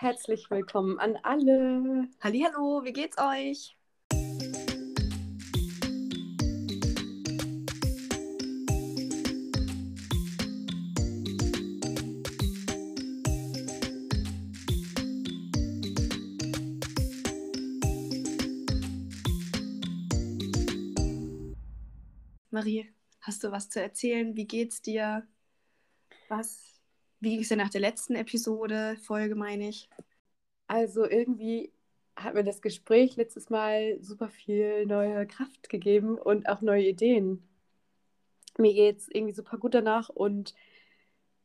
Herzlich willkommen an alle. Hallo, wie geht's euch? Marie, hast du was zu erzählen? Wie geht's dir? Was? Wie ging es dir nach der letzten Episode, Folge meine ich? Also irgendwie hat mir das Gespräch letztes Mal super viel neue Kraft gegeben und auch neue Ideen. Mir geht es irgendwie super gut danach und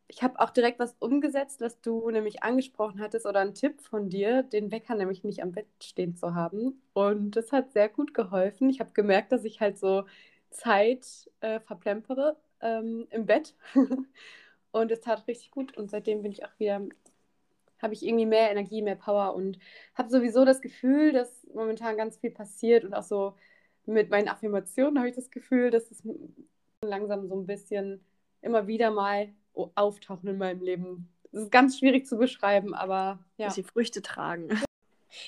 ich habe auch direkt was umgesetzt, was du nämlich angesprochen hattest oder ein Tipp von dir, den Wecker nämlich nicht am Bett stehen zu haben. Und das hat sehr gut geholfen. Ich habe gemerkt, dass ich halt so Zeit äh, verplempere ähm, im Bett. und es tat richtig gut. Und seitdem bin ich auch wieder, habe ich irgendwie mehr Energie, mehr Power und habe sowieso das Gefühl, dass momentan ganz viel passiert und auch so mit meinen Affirmationen habe ich das Gefühl, dass es langsam so ein bisschen immer wieder mal auftauchen in meinem Leben. Es ist ganz schwierig zu beschreiben, aber ja. Dass sie Früchte tragen.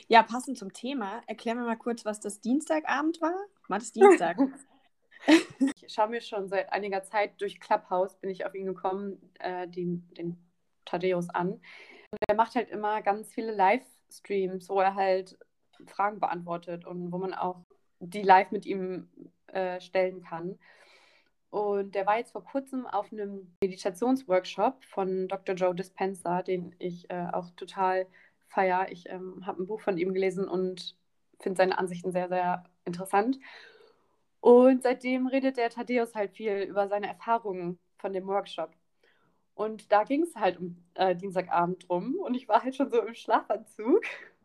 Ja, passend zum Thema, erklär mir mal kurz, was das Dienstagabend war. War das Dienstag? ich schaue mir schon seit einiger Zeit durch Clubhouse, bin ich auf ihn gekommen, äh, den, den Thaddeus an. Und er macht halt immer ganz viele Livestreams, wo er halt Fragen beantwortet und wo man auch die live mit ihm äh, stellen kann. Und der war jetzt vor kurzem auf einem Meditationsworkshop von Dr. Joe Dispenza, den ich äh, auch total feiere. Ich ähm, habe ein Buch von ihm gelesen und finde seine Ansichten sehr, sehr interessant. Und seitdem redet der Thaddeus halt viel über seine Erfahrungen von dem Workshop. Und da ging es halt um äh, Dienstagabend drum und ich war halt schon so im Schlafanzug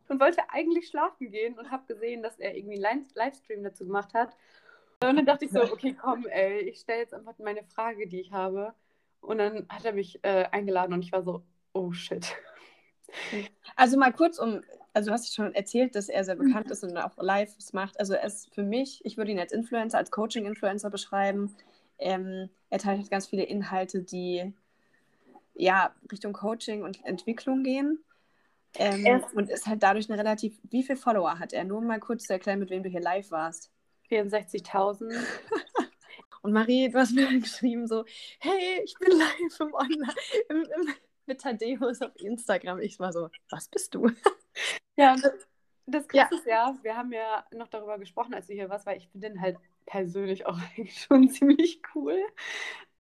und wollte eigentlich schlafen gehen und habe gesehen, dass er irgendwie einen Livestream dazu gemacht hat. Und dann dachte ich so, okay, komm, ey, ich stelle jetzt einfach meine Frage, die ich habe. Und dann hat er mich äh, eingeladen und ich war so, oh shit. Also mal kurz, um also du hast schon erzählt, dass er sehr mhm. bekannt ist und auch Lives macht. Also er ist für mich, ich würde ihn als Influencer, als Coaching-Influencer beschreiben. Ähm, er teilt halt ganz viele Inhalte, die ja Richtung Coaching und Entwicklung gehen. Ähm, und ist halt dadurch eine relativ. Wie viele Follower hat er? Nur mal kurz zu erklären, mit wem du hier live warst. 64.000. und Marie, du hast mir geschrieben so, hey, ich bin live im Online, im, im, mit Thaddeus auf Instagram. Ich war so, was bist du? Ja, und das, das Krasse ist ja, wir haben ja noch darüber gesprochen, als du hier warst, weil ich finde den halt persönlich auch eigentlich schon ziemlich cool.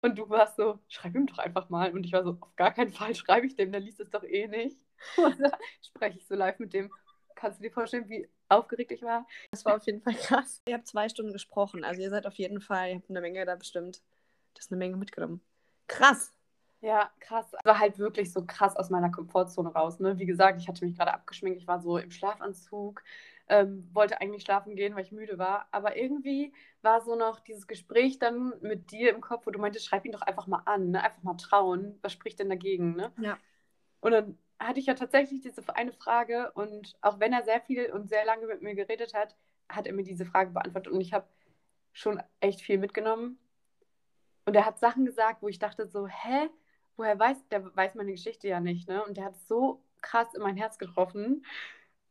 Und du warst so, schreib ihm doch einfach mal. Und ich war so, auf gar keinen Fall schreibe ich dem, der liest es doch eh nicht. Und da spreche ich so live mit dem. Kannst du dir vorstellen, wie aufgeregt ich war? Das war auf jeden Fall krass. Ihr habt zwei Stunden gesprochen. Also ihr seid auf jeden Fall, ihr habt eine Menge da bestimmt. Das ist eine Menge mitgenommen. Krass. Ja, krass. War halt wirklich so krass aus meiner Komfortzone raus. Ne? Wie gesagt, ich hatte mich gerade abgeschminkt, ich war so im Schlafanzug, ähm, wollte eigentlich schlafen gehen, weil ich müde war. Aber irgendwie war so noch dieses Gespräch dann mit dir im Kopf, wo du meintest, schreib ihn doch einfach mal an, ne? einfach mal trauen. Was spricht denn dagegen? Ne? Ja. Und dann hatte ich ja tatsächlich diese eine Frage und auch wenn er sehr viel und sehr lange mit mir geredet hat, hat er mir diese Frage beantwortet und ich habe schon echt viel mitgenommen. Und er hat Sachen gesagt, wo ich dachte so, hä? Woher weiß, der weiß meine Geschichte ja nicht, ne? Und der hat so krass in mein Herz getroffen.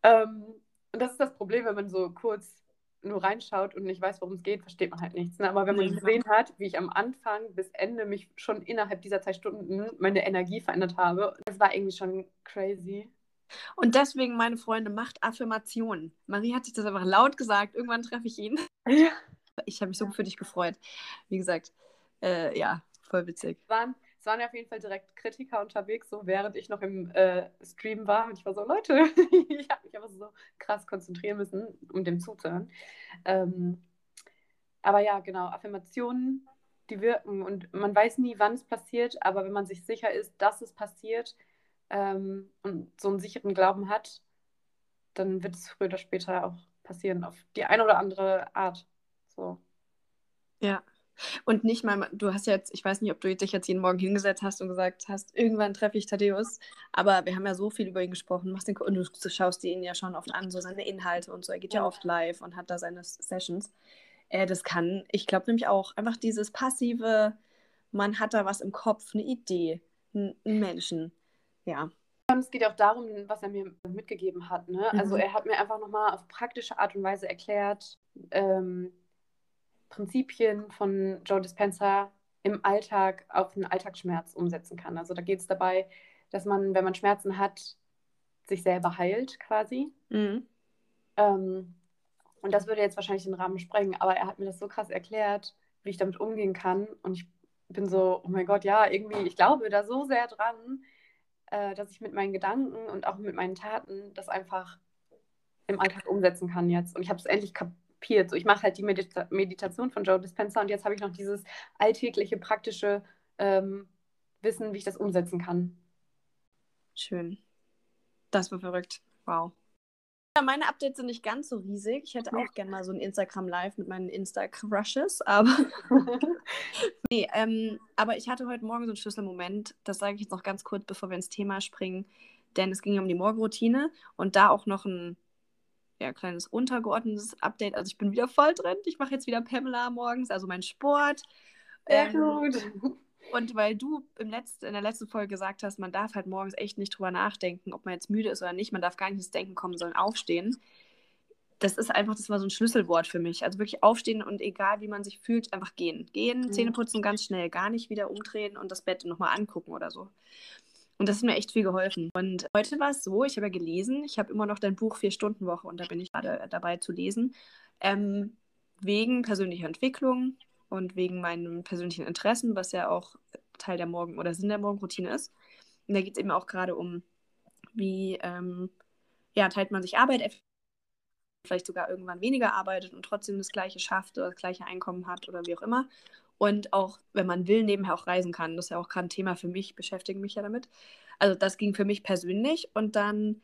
Ähm, und das ist das Problem, wenn man so kurz nur reinschaut und nicht weiß, worum es geht, versteht man halt nichts. Ne? Aber wenn man gesehen hat, wie ich am Anfang bis Ende mich schon innerhalb dieser zwei Stunden meine Energie verändert habe, das war irgendwie schon crazy. Und deswegen, meine Freunde, macht Affirmationen. Marie hat sich das einfach laut gesagt. Irgendwann treffe ich ihn. Ja. Ich habe mich so für dich gefreut. Wie gesagt, äh, ja, voll witzig. Waren es waren ja auf jeden Fall direkt Kritiker unterwegs, so während ich noch im äh, Stream war. Und ich war so, Leute, ich habe mich aber so krass konzentrieren müssen, um dem zuzuhören. Ähm, aber ja, genau, Affirmationen, die wirken und man weiß nie, wann es passiert, aber wenn man sich sicher ist, dass es passiert ähm, und so einen sicheren Glauben hat, dann wird es früher oder später auch passieren, auf die eine oder andere Art. So. Ja, und nicht mal, du hast jetzt, ich weiß nicht, ob du dich jetzt jeden Morgen hingesetzt hast und gesagt hast, irgendwann treffe ich Thaddeus, aber wir haben ja so viel über ihn gesprochen, machst den, und du schaust ihn ja schon oft an, so seine Inhalte und so. Er geht ja, ja oft live und hat da seine Sessions. Äh, das kann, ich glaube nämlich auch, einfach dieses passive, man hat da was im Kopf, eine Idee, einen Menschen. Ja. Und es geht auch darum, was er mir mitgegeben hat. Ne? Also mhm. Also er hat mir einfach nochmal auf praktische Art und Weise erklärt, ähm, Prinzipien von Joe Dispenza im Alltag auf einen Alltagsschmerz umsetzen kann. Also da geht es dabei, dass man, wenn man Schmerzen hat, sich selber heilt quasi. Mhm. Ähm, und das würde jetzt wahrscheinlich den Rahmen sprengen, aber er hat mir das so krass erklärt, wie ich damit umgehen kann. Und ich bin so, oh mein Gott, ja, irgendwie, ich glaube da so sehr dran, äh, dass ich mit meinen Gedanken und auch mit meinen Taten das einfach im Alltag umsetzen kann jetzt. Und ich habe es endlich kapiert. So, ich mache halt die Medita Meditation von Joe Dispenza und jetzt habe ich noch dieses alltägliche, praktische ähm, Wissen, wie ich das umsetzen kann. Schön. Das war verrückt. Wow. Ja, meine Updates sind nicht ganz so riesig. Ich hätte auch gerne mal so ein Instagram Live mit meinen Insta-Crushes, aber. nee, ähm, aber ich hatte heute Morgen so einen Schlüsselmoment. Das sage ich jetzt noch ganz kurz, bevor wir ins Thema springen. Denn es ging um die Morgenroutine und da auch noch ein ja, kleines untergeordnetes Update. Also ich bin wieder voll drin. Ich mache jetzt wieder Pamela morgens, also mein Sport. Sehr ähm, gut. Und weil du im Letz-, in der letzten Folge gesagt hast, man darf halt morgens echt nicht drüber nachdenken, ob man jetzt müde ist oder nicht, man darf gar nicht ins Denken kommen, sondern aufstehen. Das ist einfach, das war so ein Schlüsselwort für mich. Also wirklich aufstehen und egal wie man sich fühlt, einfach gehen. Gehen, mhm. Zähne putzen ganz schnell, gar nicht wieder umdrehen und das Bett nochmal angucken oder so. Und das hat mir echt viel geholfen. Und heute war es so, ich habe ja gelesen, ich habe immer noch dein Buch Vier-Stunden-Woche und da bin ich gerade dabei zu lesen. Ähm, wegen persönlicher Entwicklung, und wegen meinen persönlichen Interessen, was ja auch Teil der Morgen- oder Sinn der Morgenroutine ist. Und da geht es eben auch gerade um, wie ähm, ja, teilt man sich Arbeit, vielleicht sogar irgendwann weniger arbeitet und trotzdem das gleiche schafft oder das gleiche Einkommen hat oder wie auch immer. Und auch, wenn man will, nebenher auch reisen kann. Das ist ja auch gerade ein Thema für mich, beschäftige mich ja damit. Also das ging für mich persönlich und dann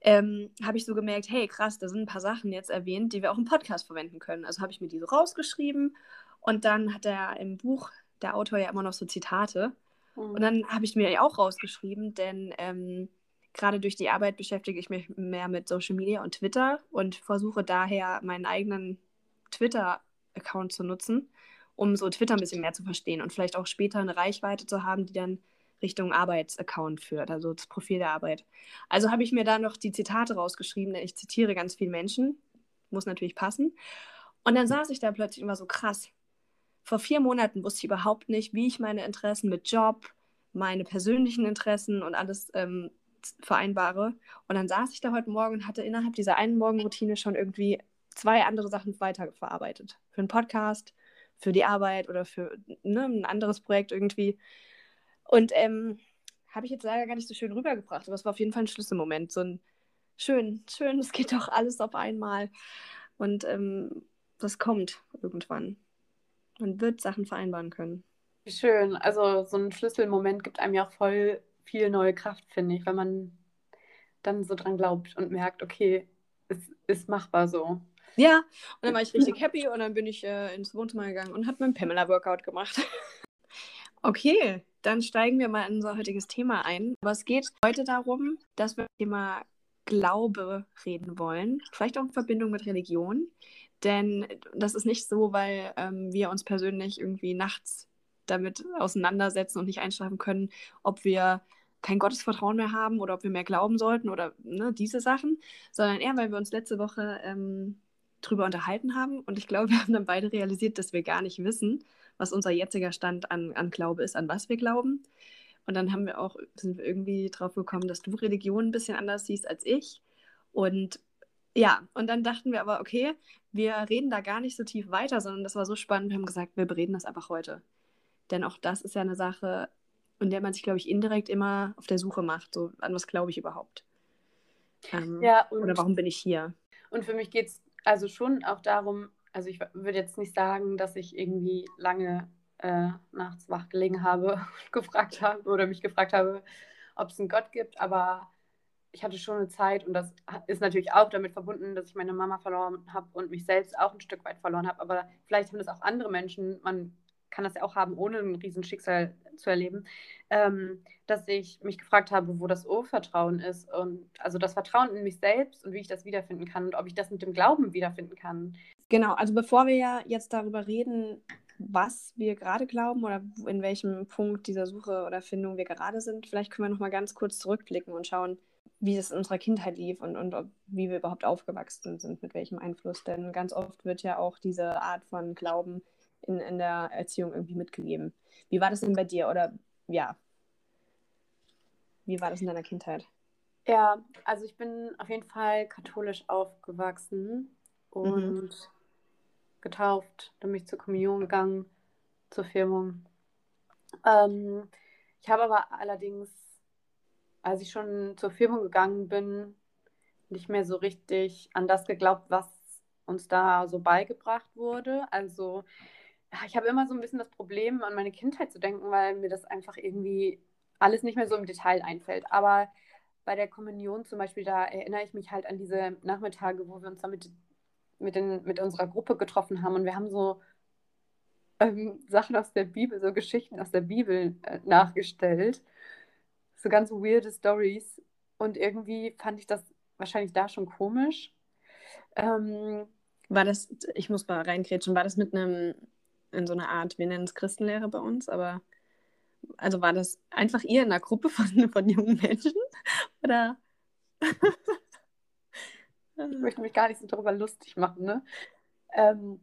ähm, habe ich so gemerkt, hey krass, da sind ein paar Sachen jetzt erwähnt, die wir auch im Podcast verwenden können. Also habe ich mir die so rausgeschrieben und dann hat er im Buch der Autor ja immer noch so Zitate. Mhm. Und dann habe ich mir auch rausgeschrieben, denn ähm, gerade durch die Arbeit beschäftige ich mich mehr mit Social Media und Twitter und versuche daher meinen eigenen Twitter-Account zu nutzen, um so Twitter ein bisschen mehr zu verstehen und vielleicht auch später eine Reichweite zu haben, die dann Richtung Arbeitsaccount führt, also das Profil der Arbeit. Also habe ich mir da noch die Zitate rausgeschrieben, denn ich zitiere ganz viele Menschen, muss natürlich passen. Und dann saß ich da plötzlich immer so krass vor vier Monaten wusste ich überhaupt nicht, wie ich meine Interessen mit Job, meine persönlichen Interessen und alles ähm, vereinbare. Und dann saß ich da heute Morgen und hatte innerhalb dieser einen Morgenroutine schon irgendwie zwei andere Sachen weiterverarbeitet. Für einen Podcast, für die Arbeit oder für ne, ein anderes Projekt irgendwie. Und ähm, habe ich jetzt leider gar nicht so schön rübergebracht, aber es war auf jeden Fall ein Schlüsselmoment. So ein schön, schön, es geht doch alles auf einmal. Und ähm, das kommt irgendwann. Man wird Sachen vereinbaren können. Schön. Also so ein Schlüsselmoment gibt einem ja auch voll viel neue Kraft, finde ich, wenn man dann so dran glaubt und merkt, okay, es ist machbar so. Ja, und dann war ich richtig happy und dann bin ich äh, ins Wohnzimmer gegangen und habe mein Pamela-Workout gemacht. okay, dann steigen wir mal in unser heutiges Thema ein. Aber es geht heute darum, dass wir das Thema Glaube reden wollen, vielleicht auch in Verbindung mit Religion. Denn das ist nicht so, weil ähm, wir uns persönlich irgendwie nachts damit auseinandersetzen und nicht einschlafen können, ob wir kein Gottesvertrauen mehr haben oder ob wir mehr glauben sollten oder ne, diese Sachen, sondern eher, weil wir uns letzte Woche ähm, drüber unterhalten haben und ich glaube, wir haben dann beide realisiert, dass wir gar nicht wissen, was unser jetziger Stand an, an Glaube ist, an was wir glauben. Und dann haben wir auch, sind wir irgendwie drauf gekommen, dass du Religion ein bisschen anders siehst als ich. Und ja, und dann dachten wir aber, okay, wir reden da gar nicht so tief weiter, sondern das war so spannend. Wir haben gesagt, wir bereden das einfach heute. Denn auch das ist ja eine Sache, in der man sich, glaube ich, indirekt immer auf der Suche macht. So, an was glaube ich überhaupt? Ähm, ja, und, oder warum bin ich hier? Und für mich geht es also schon auch darum, also ich würde jetzt nicht sagen, dass ich irgendwie lange äh, nachts wach gelegen habe und gefragt habe oder mich gefragt habe, ob es einen Gott gibt, aber ich hatte schon eine Zeit und das ist natürlich auch damit verbunden, dass ich meine Mama verloren habe und mich selbst auch ein Stück weit verloren habe. Aber vielleicht haben das auch andere Menschen, man kann das ja auch haben, ohne ein Riesenschicksal zu erleben, ähm, dass ich mich gefragt habe, wo das Urvertrauen ist und also das Vertrauen in mich selbst und wie ich das wiederfinden kann und ob ich das mit dem Glauben wiederfinden kann. Genau, also bevor wir ja jetzt darüber reden, was wir gerade glauben oder in welchem Punkt dieser Suche oder Findung wir gerade sind. Vielleicht können wir noch mal ganz kurz zurückblicken und schauen, wie es in unserer Kindheit lief und, und ob, wie wir überhaupt aufgewachsen sind, mit welchem Einfluss. Denn ganz oft wird ja auch diese Art von Glauben in, in der Erziehung irgendwie mitgegeben. Wie war das denn bei dir? Oder ja, wie war das in deiner Kindheit? Ja, also ich bin auf jeden Fall katholisch aufgewachsen und mhm. getauft, dann bin ich zur Kommunion gegangen, zur Firmung. Ähm, ich habe aber allerdings, als ich schon zur Firmung gegangen bin, nicht mehr so richtig an das geglaubt, was uns da so beigebracht wurde. Also ich habe immer so ein bisschen das Problem, an meine Kindheit zu denken, weil mir das einfach irgendwie alles nicht mehr so im Detail einfällt. Aber bei der Kommunion zum Beispiel, da erinnere ich mich halt an diese Nachmittage, wo wir uns da mit, den, mit unserer Gruppe getroffen haben und wir haben so ähm, Sachen aus der Bibel, so Geschichten aus der Bibel äh, nachgestellt. So ganz weirde Stories. Und irgendwie fand ich das wahrscheinlich da schon komisch. Ähm, war das, ich muss mal reinkrätschen, war das mit einem in so einer Art, wir nennen es Christenlehre bei uns, aber also war das einfach ihr in einer Gruppe von, von jungen Menschen? Oder? ich möchte mich gar nicht so darüber lustig machen, ne? Ähm,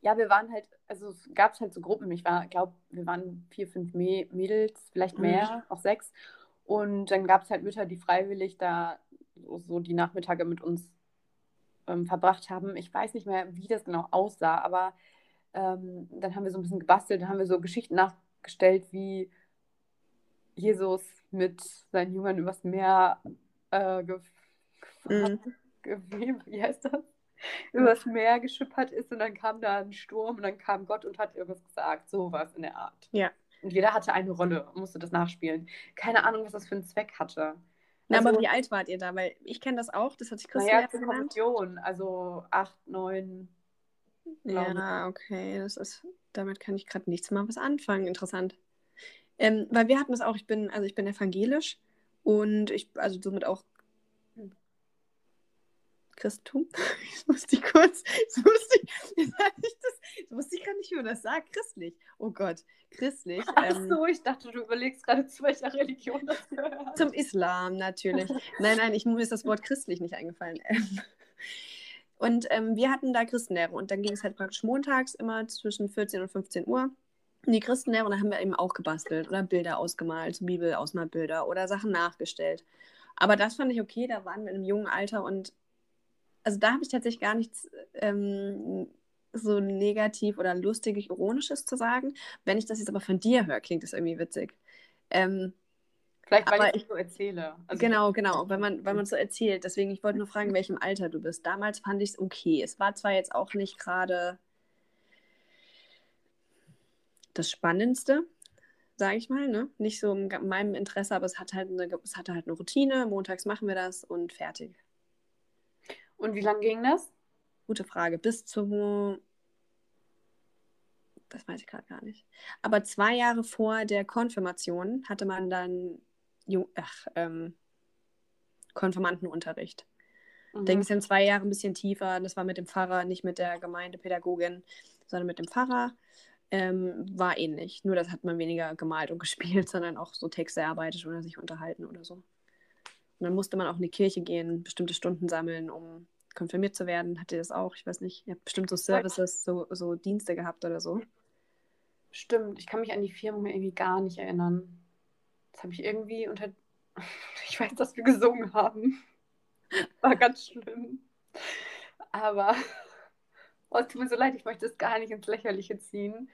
ja, wir waren halt, also es gab halt so Gruppen. Ich war, glaube, wir waren vier, fünf Mädels, vielleicht mehr, mhm. auch sechs. Und dann gab es halt Mütter, die freiwillig da so, so die Nachmittage mit uns ähm, verbracht haben. Ich weiß nicht mehr, wie das genau aussah, aber ähm, dann haben wir so ein bisschen gebastelt, dann haben wir so Geschichten nachgestellt, wie Jesus mit seinen Jüngern übers Meer äh, ge mhm. wie heißt das? übers Meer geschippert ist und dann kam da ein Sturm und dann kam Gott und hat irgendwas gesagt, sowas in der Art. Ja. Und jeder hatte eine Rolle und musste das nachspielen. Keine Ahnung, was das für einen Zweck hatte. Na, also, aber wie alt wart ihr da? Weil ich kenne das auch, das hat sich Christian naja, Kommission, also acht, neun, ja, okay. Das ist, damit kann ich gerade nichts mal was anfangen. Interessant. Ähm, weil wir hatten das auch, ich bin, also ich bin evangelisch und ich, also somit auch Christentum. Ich musste ich kurz, ich musste, ich, das, wusste ich gar nicht, wie man das sagt. Christlich. Oh Gott, christlich. Ach ähm, so, ich dachte, du überlegst gerade, zu welcher Religion das gehört. Zum Islam, natürlich. nein, nein, ich, mir ist das Wort christlich nicht eingefallen. Ähm, und ähm, wir hatten da Christenlehre und dann ging es halt praktisch montags immer zwischen 14 und 15 Uhr in die Christenlehre und da haben wir eben auch gebastelt oder Bilder ausgemalt, Bibel-Ausmalbilder oder Sachen nachgestellt. Aber das fand ich okay, da waren wir in einem jungen Alter und also da habe ich tatsächlich gar nichts ähm, so negativ oder lustig, ironisches zu sagen. Wenn ich das jetzt aber von dir höre, klingt das irgendwie witzig. Ähm, Vielleicht, weil Aber ich so erzähle. Also genau, genau, weil man, weil man so erzählt. Deswegen, ich wollte nur fragen, in welchem Alter du bist. Damals fand ich es okay. Es war zwar jetzt auch nicht gerade das Spannendste, sage ich mal, ne? Nicht so in meinem Interesse, aber es, hat halt eine, es hatte halt eine Routine. Montags machen wir das und fertig. Und wie lange ging das? Gute Frage. Bis zum das weiß ich gerade gar nicht. Aber zwei Jahre vor der Konfirmation hatte man dann Jung, ach, ähm, Konfirmandenunterricht. Mhm. Da ging es dann zwei Jahre ein bisschen tiefer. Das war mit dem Pfarrer, nicht mit der Gemeindepädagogin, sondern mit dem Pfarrer. Ähm, war ähnlich. Nur das hat man weniger gemalt und gespielt, sondern auch so Texte erarbeitet oder sich unterhalten oder so. Und dann musste man auch in die Kirche gehen, bestimmte Stunden sammeln, um konfirmiert zu werden. Habt ihr das auch? Ich weiß nicht. Ihr habt bestimmt so Services, so, so Dienste gehabt oder so. Stimmt, ich kann mich an die Firma irgendwie gar nicht erinnern. Das habe ich irgendwie unter. Ich weiß, dass wir gesungen haben. War ganz schlimm. Aber oh, es tut mir so leid, ich möchte es gar nicht ins Lächerliche ziehen.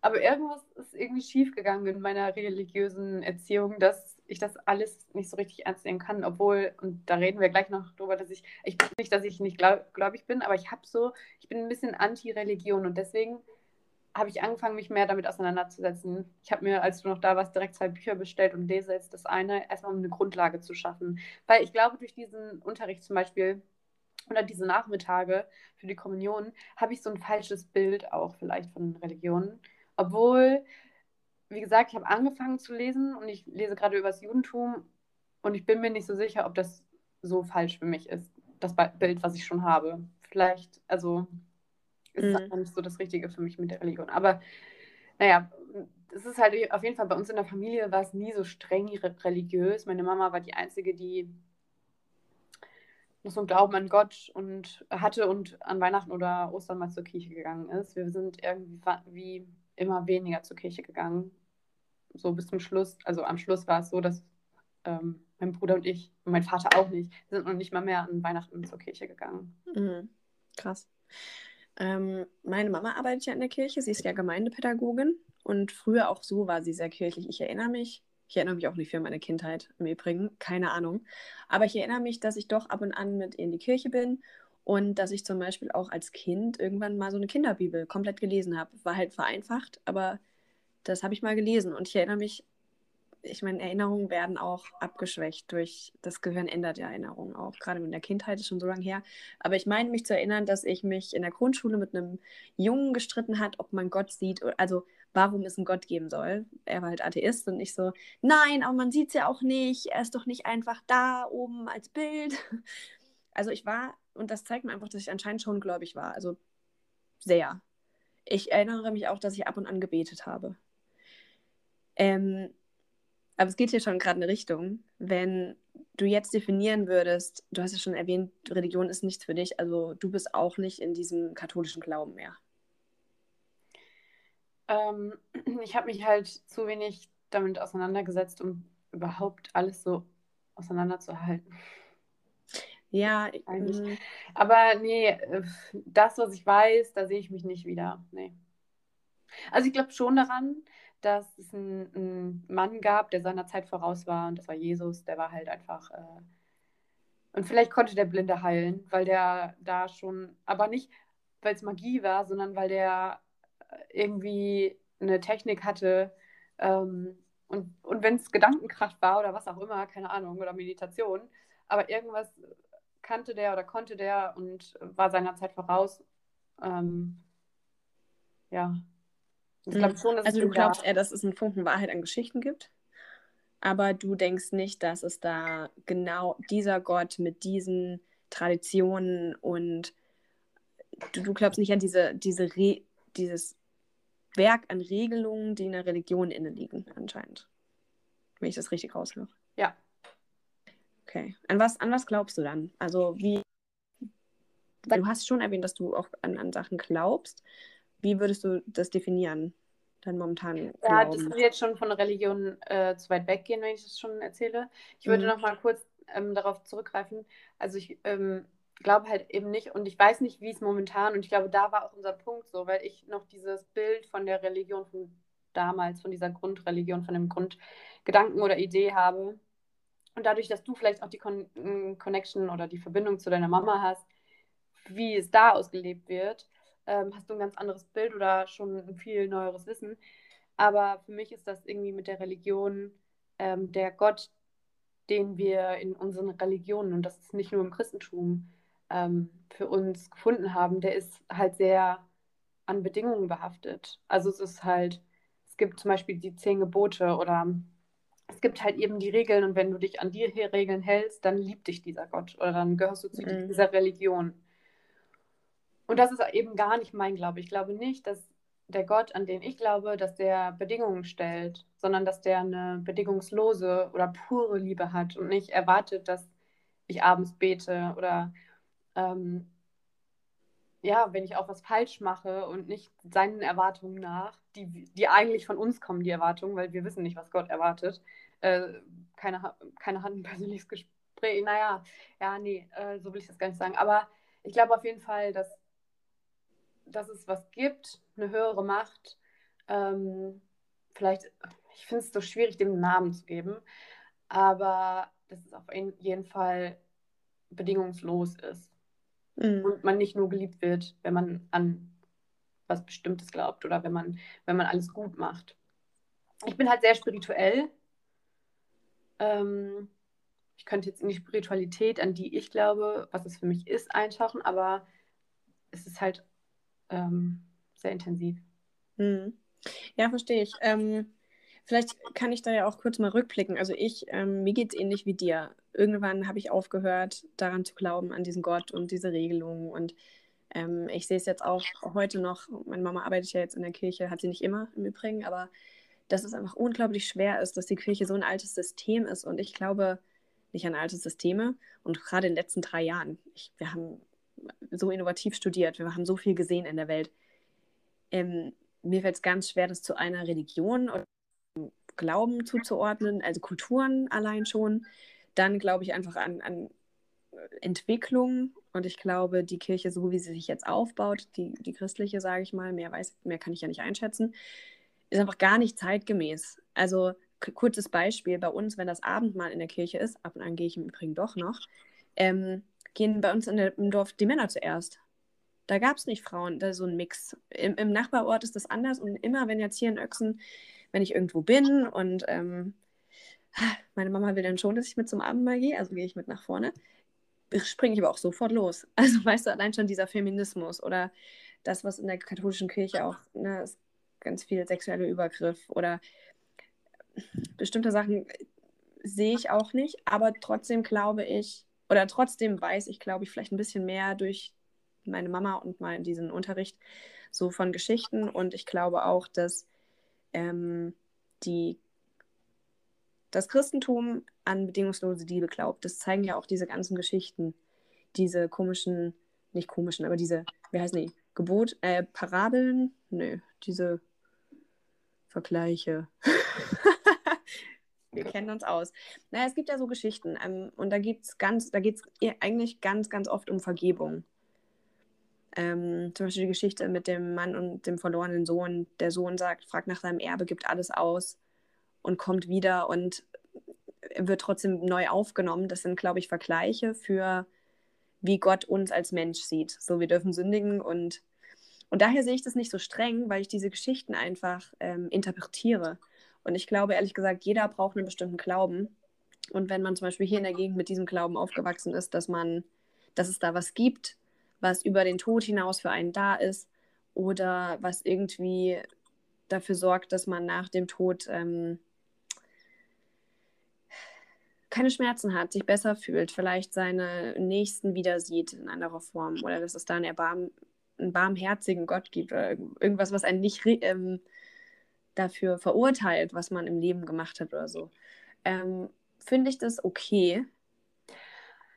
Aber irgendwas ist irgendwie schiefgegangen in meiner religiösen Erziehung, dass ich das alles nicht so richtig ernst nehmen kann, obwohl, und da reden wir gleich noch drüber, dass ich, ich nicht, dass ich nicht gläubig bin, aber ich habe so, ich bin ein bisschen anti-Religion und deswegen habe ich angefangen, mich mehr damit auseinanderzusetzen. Ich habe mir, als du noch da warst, direkt zwei Bücher bestellt und lese jetzt das eine, erstmal um eine Grundlage zu schaffen. Weil ich glaube, durch diesen Unterricht zum Beispiel oder diese Nachmittage für die Kommunion habe ich so ein falsches Bild auch vielleicht von Religionen. Obwohl, wie gesagt, ich habe angefangen zu lesen und ich lese gerade über das Judentum und ich bin mir nicht so sicher, ob das so falsch für mich ist, das Bild, was ich schon habe. Vielleicht, also ist mhm. einfach nicht so das Richtige für mich mit der Religion. Aber naja, es ist halt auf jeden Fall bei uns in der Familie war es nie so streng religiös. Meine Mama war die Einzige, die noch so einen Glauben an Gott und hatte und an Weihnachten oder Ostern mal zur Kirche gegangen ist. Wir sind irgendwie immer weniger zur Kirche gegangen. So bis zum Schluss. Also am Schluss war es so, dass ähm, mein Bruder und ich und mein Vater auch nicht, sind noch nicht mal mehr an Weihnachten zur Kirche gegangen. Mhm. Krass. Ähm, meine Mama arbeitet ja in der Kirche, sie ist ja Gemeindepädagogin und früher auch so war sie sehr kirchlich. Ich erinnere mich, ich erinnere mich auch nicht für meine Kindheit im Übrigen, keine Ahnung. Aber ich erinnere mich, dass ich doch ab und an mit in die Kirche bin und dass ich zum Beispiel auch als Kind irgendwann mal so eine Kinderbibel komplett gelesen habe. War halt vereinfacht, aber das habe ich mal gelesen und ich erinnere mich ich meine, Erinnerungen werden auch abgeschwächt durch das Gehirn ändert ja Erinnerungen auch. Gerade in der Kindheit ist schon so lange her. Aber ich meine mich zu erinnern, dass ich mich in der Grundschule mit einem Jungen gestritten hat, ob man Gott sieht, also warum es einen Gott geben soll. Er war halt Atheist und ich so, nein, aber man sieht es ja auch nicht. Er ist doch nicht einfach da oben als Bild. Also ich war, und das zeigt mir einfach, dass ich anscheinend schon gläubig war. Also sehr. Ich erinnere mich auch, dass ich ab und an gebetet habe. Ähm, aber es geht hier schon gerade in eine Richtung. Wenn du jetzt definieren würdest, du hast ja schon erwähnt, Religion ist nichts für dich, also du bist auch nicht in diesem katholischen Glauben mehr. Ähm, ich habe mich halt zu wenig damit auseinandergesetzt, um überhaupt alles so auseinanderzuhalten. Ja, eigentlich. Ähm, Aber nee, äh, das, was ich weiß, da sehe ich mich nicht wieder. Nee. Also ich glaube schon daran, dass es einen, einen, Mann gab, der seiner Zeit voraus war und das war Jesus. Der war halt einfach. Äh, und vielleicht konnte der Blinde heilen, weil der da schon, aber nicht, weil es Magie war, sondern weil der äh, irgendwie eine Technik hatte. Ähm, und und wenn es Gedankenkraft war oder was auch immer, keine Ahnung, oder Meditation, aber irgendwas kannte der oder konnte der und war seiner Zeit voraus. Ähm, ja, ich glaube schon, dass also du glaubst eher, dass es einen Funken Wahrheit an Geschichten gibt, aber du denkst nicht, dass es da genau dieser Gott mit diesen Traditionen und du, du glaubst nicht an diese, diese Re dieses Werk an Regelungen, die in der Religion inne liegen, anscheinend. Wenn ich das richtig raushöre. Ja. Okay. An was, an was glaubst du dann? Also wie. Du hast schon erwähnt, dass du auch an, an Sachen glaubst. Wie würdest du das definieren? Dann momentan. Ja, das würde jetzt schon von Religion äh, zu weit weggehen, wenn ich das schon erzähle. Ich würde mhm. noch mal kurz ähm, darauf zurückgreifen. Also ich ähm, glaube halt eben nicht und ich weiß nicht, wie es momentan und ich glaube, da war auch unser Punkt so, weil ich noch dieses Bild von der Religion von damals, von dieser Grundreligion, von dem Grundgedanken oder Idee habe. Und dadurch, dass du vielleicht auch die Con Connection oder die Verbindung zu deiner Mama hast, wie es da ausgelebt wird, ähm, hast du ein ganz anderes Bild oder schon ein viel neueres Wissen. Aber für mich ist das irgendwie mit der Religion ähm, der Gott, den wir in unseren Religionen, und das ist nicht nur im Christentum, ähm, für uns gefunden haben, der ist halt sehr an Bedingungen behaftet. Also es ist halt, es gibt zum Beispiel die zehn Gebote oder es gibt halt eben die Regeln und wenn du dich an die Regeln hältst, dann liebt dich dieser Gott oder dann gehörst du zu mhm. dieser Religion. Und das ist eben gar nicht mein Glaube. Ich glaube nicht, dass der Gott, an den ich glaube, dass der Bedingungen stellt, sondern dass der eine bedingungslose oder pure Liebe hat und nicht erwartet, dass ich abends bete oder ähm, ja, wenn ich auch was falsch mache und nicht seinen Erwartungen nach, die, die eigentlich von uns kommen, die Erwartungen, weil wir wissen nicht, was Gott erwartet. Äh, keine, keine Hand ein persönliches Gespräch, naja, ja, nee, äh, so will ich das gar nicht sagen. Aber ich glaube auf jeden Fall, dass dass es was gibt, eine höhere Macht. Ähm, vielleicht, ich finde es so schwierig, dem einen Namen zu geben, aber dass es auf jeden Fall bedingungslos ist. Mhm. Und man nicht nur geliebt wird, wenn man an was Bestimmtes glaubt oder wenn man, wenn man alles gut macht. Ich bin halt sehr spirituell. Ähm, ich könnte jetzt in die Spiritualität, an die ich glaube, was es für mich ist, eintauchen, aber es ist halt ähm, sehr intensiv. Hm. Ja, verstehe ich. Ähm, vielleicht kann ich da ja auch kurz mal rückblicken. Also ich, ähm, mir geht es ähnlich wie dir. Irgendwann habe ich aufgehört, daran zu glauben, an diesen Gott und diese Regelungen und Ähm, ich sehe es jetzt auch heute noch, meine Mama arbeitet ja jetzt in der Kirche, hat sie nicht immer im Übrigen, aber dass es einfach unglaublich schwer ist, dass die Kirche so ein altes System ist. Und ich glaube nicht an alte Systeme. Und gerade in den letzten drei Jahren, ich, wir haben so innovativ studiert, wir haben so viel gesehen in der Welt. Ähm, mir fällt es ganz schwer, das zu einer Religion oder Glauben zuzuordnen, also Kulturen allein schon. Dann glaube ich einfach an, an Entwicklung und ich glaube, die Kirche, so wie sie sich jetzt aufbaut, die, die christliche, sage ich mal, mehr weiß, mehr kann ich ja nicht einschätzen, ist einfach gar nicht zeitgemäß. Also kurzes Beispiel, bei uns, wenn das Abendmahl in der Kirche ist, ab und an gehe ich im Übrigen doch noch, ähm, gehen bei uns der, im Dorf die Männer zuerst. Da gab es nicht Frauen, da so ein Mix. Im, Im, Nachbarort ist das anders und immer, wenn jetzt hier in Öchsen, wenn ich irgendwo bin und ähm, meine Mama will dann schon, dass ich mit zum Abendmahl gehe, also gehe ich mit nach vorne, springe ich aber auch sofort los. Also weißt du, allein schon dieser Feminismus oder das, was in der katholischen Kirche auch, ne, ist ganz viel sexueller Übergriff oder bestimmte Sachen sehe ich auch nicht, aber trotzdem glaube ich, oder trotzdem weiß ich, glaube ich, vielleicht ein bisschen mehr durch meine Mama und mal diesen Unterricht so von Geschichten und ich glaube auch, dass ähm, die das Christentum an bedingungslose Liebe glaubt. Das zeigen ja auch diese ganzen Geschichten, diese komischen, nicht komischen, aber diese, wie heißen die, Gebot, äh, Parabeln? Nö, diese Vergleiche. Wir kennen uns aus. Naja, es gibt ja so Geschichten ähm, und da gibt's ganz, da geht es eigentlich ganz, ganz oft um Vergebung. Ähm, zum Beispiel die Geschichte mit dem Mann und dem verlorenen Sohn. Der Sohn sagt, fragt nach seinem Erbe, gibt alles aus und kommt wieder und wird trotzdem neu aufgenommen. Das sind, glaube ich, Vergleiche für, wie Gott uns als Mensch sieht. So, wir dürfen sündigen und, und daher sehe ich das nicht so streng, weil ich diese Geschichten einfach ähm, interpretiere. Und ich glaube, ehrlich gesagt, jeder braucht einen bestimmten Glauben. Und wenn man zum Beispiel hier in der Gegend mit diesem Glauben aufgewachsen ist, dass man, dass es da was gibt, was über den Tod hinaus für einen da ist oder was irgendwie dafür sorgt, dass man nach dem Tod ähm, keine Schmerzen hat, sich besser fühlt, vielleicht seine Nächsten wieder sieht in anderer Form oder dass es da einen, Erbarm einen barmherzigen Gott gibt oder irgendwas, was einen nicht ähm, dafür verurteilt, was man im Leben gemacht hat oder so, ähm, finde ich das okay.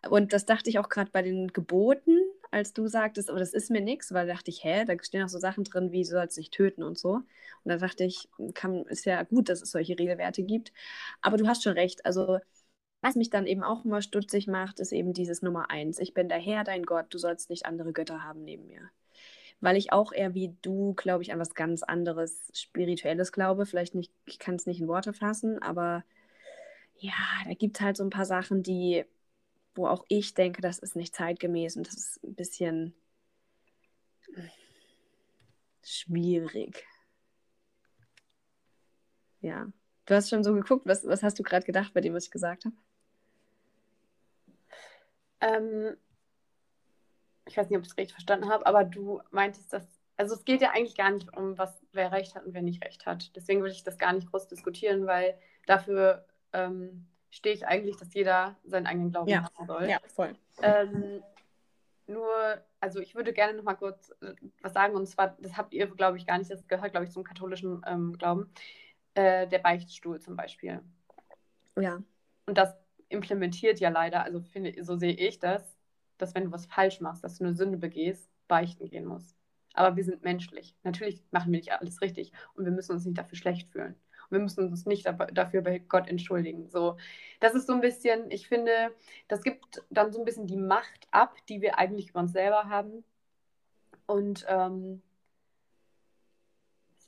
Und das dachte ich auch gerade bei den Geboten, als du sagtest, aber das ist mir nichts, weil da dachte ich, hä, da stehen auch so Sachen drin, wie du sollst nicht töten und so. Und da dachte ich, kann, ist ja gut, dass es solche Regelwerte gibt. Aber du hast schon recht. Also was mich dann eben auch immer stutzig macht, ist eben dieses Nummer eins. Ich bin der Herr, dein Gott, du sollst nicht andere Götter haben neben mir. Weil ich auch eher wie du, glaube ich, an was ganz anderes Spirituelles glaube. Vielleicht nicht, ich kann es nicht in Worte fassen, aber ja, da gibt es halt so ein paar Sachen, die, wo auch ich denke, das ist nicht zeitgemäß und das ist ein bisschen schwierig. Ja. Du hast schon so geguckt, was, was hast du gerade gedacht bei dem, was ich gesagt habe? Ähm, ich weiß nicht, ob ich es richtig verstanden habe, aber du meintest, dass, also es geht ja eigentlich gar nicht um, was wer recht hat und wer nicht recht hat. Deswegen würde ich das gar nicht groß diskutieren, weil dafür ähm, stehe ich eigentlich, dass jeder seinen eigenen Glauben ja. haben soll. Ja, voll. Ähm, nur, also ich würde gerne noch mal kurz äh, was sagen, und zwar, das habt ihr, glaube ich, gar nicht, das gehört, glaube ich, zum katholischen ähm, Glauben, äh, der Beichtstuhl zum Beispiel. Ja. Und das implementiert ja leider, also finde, so sehe ich das, dass wenn du was falsch machst, dass du eine Sünde begehst, beichten gehen musst. Aber wir sind menschlich. Natürlich machen wir nicht alles richtig und wir müssen uns nicht dafür schlecht fühlen. Und wir müssen uns nicht dafür bei Gott entschuldigen. So, das ist so ein bisschen, ich finde, das gibt dann so ein bisschen die Macht ab, die wir eigentlich über uns selber haben. Und ähm,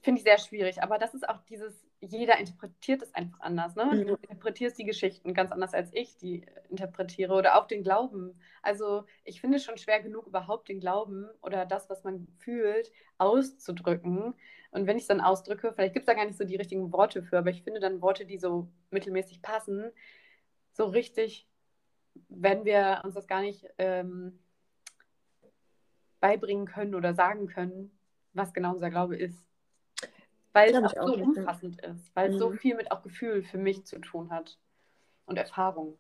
finde ich sehr schwierig. Aber das ist auch dieses, jeder interpretiert es einfach anders. Ne? Mhm. Du interpretierst die Geschichten ganz anders als ich die interpretiere oder auch den Glauben. Also ich finde es schon schwer genug, überhaupt den Glauben oder das, was man fühlt, auszudrücken. Und wenn ich es dann ausdrücke, vielleicht gibt es da gar nicht so die richtigen Worte für, aber ich finde dann Worte, die so mittelmäßig passen, so richtig, wenn wir uns das gar nicht ähm, beibringen können oder sagen können, was genau unser Glaube ist weil es auch, auch so umfassend ist, weil mhm. es so viel mit auch Gefühl für mich zu tun hat und Erfahrung.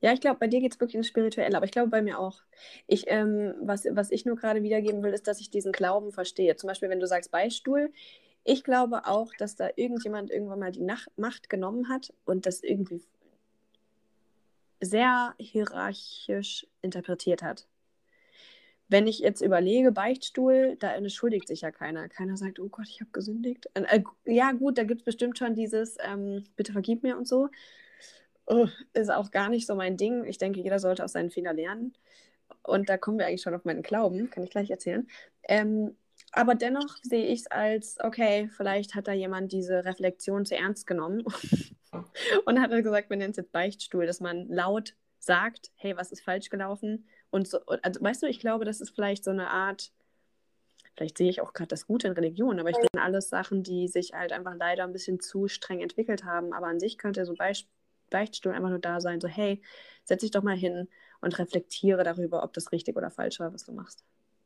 Ja, ich glaube, bei dir geht es wirklich ins Spirituelle, aber ich glaube bei mir auch. Ich, ähm, was, was ich nur gerade wiedergeben will, ist, dass ich diesen Glauben verstehe. Zum Beispiel, wenn du sagst Beistuhl, ich glaube auch, dass da irgendjemand irgendwann mal die Nach Macht genommen hat und das irgendwie sehr hierarchisch interpretiert hat. Wenn ich jetzt überlege, Beichtstuhl, da entschuldigt sich ja keiner. Keiner sagt, oh Gott, ich habe gesündigt. Äh, ja, gut, da gibt es bestimmt schon dieses, ähm, bitte vergib mir und so. Oh, ist auch gar nicht so mein Ding. Ich denke, jeder sollte aus seinen Fehlern lernen. Und da kommen wir eigentlich schon auf meinen Glauben, kann ich gleich erzählen. Ähm, aber dennoch sehe ich es als, okay, vielleicht hat da jemand diese Reflexion zu ernst genommen und hat gesagt, wir nennen es jetzt Beichtstuhl, dass man laut sagt, hey, was ist falsch gelaufen? Und so, also weißt du, ich glaube, das ist vielleicht so eine Art, vielleicht sehe ich auch gerade das Gute in Religion, aber ich finde alles Sachen, die sich halt einfach leider ein bisschen zu streng entwickelt haben. Aber an sich könnte so Beisp Beichtstuhl einfach nur da sein, so hey, setz dich doch mal hin und reflektiere darüber, ob das richtig oder falsch war, was du machst.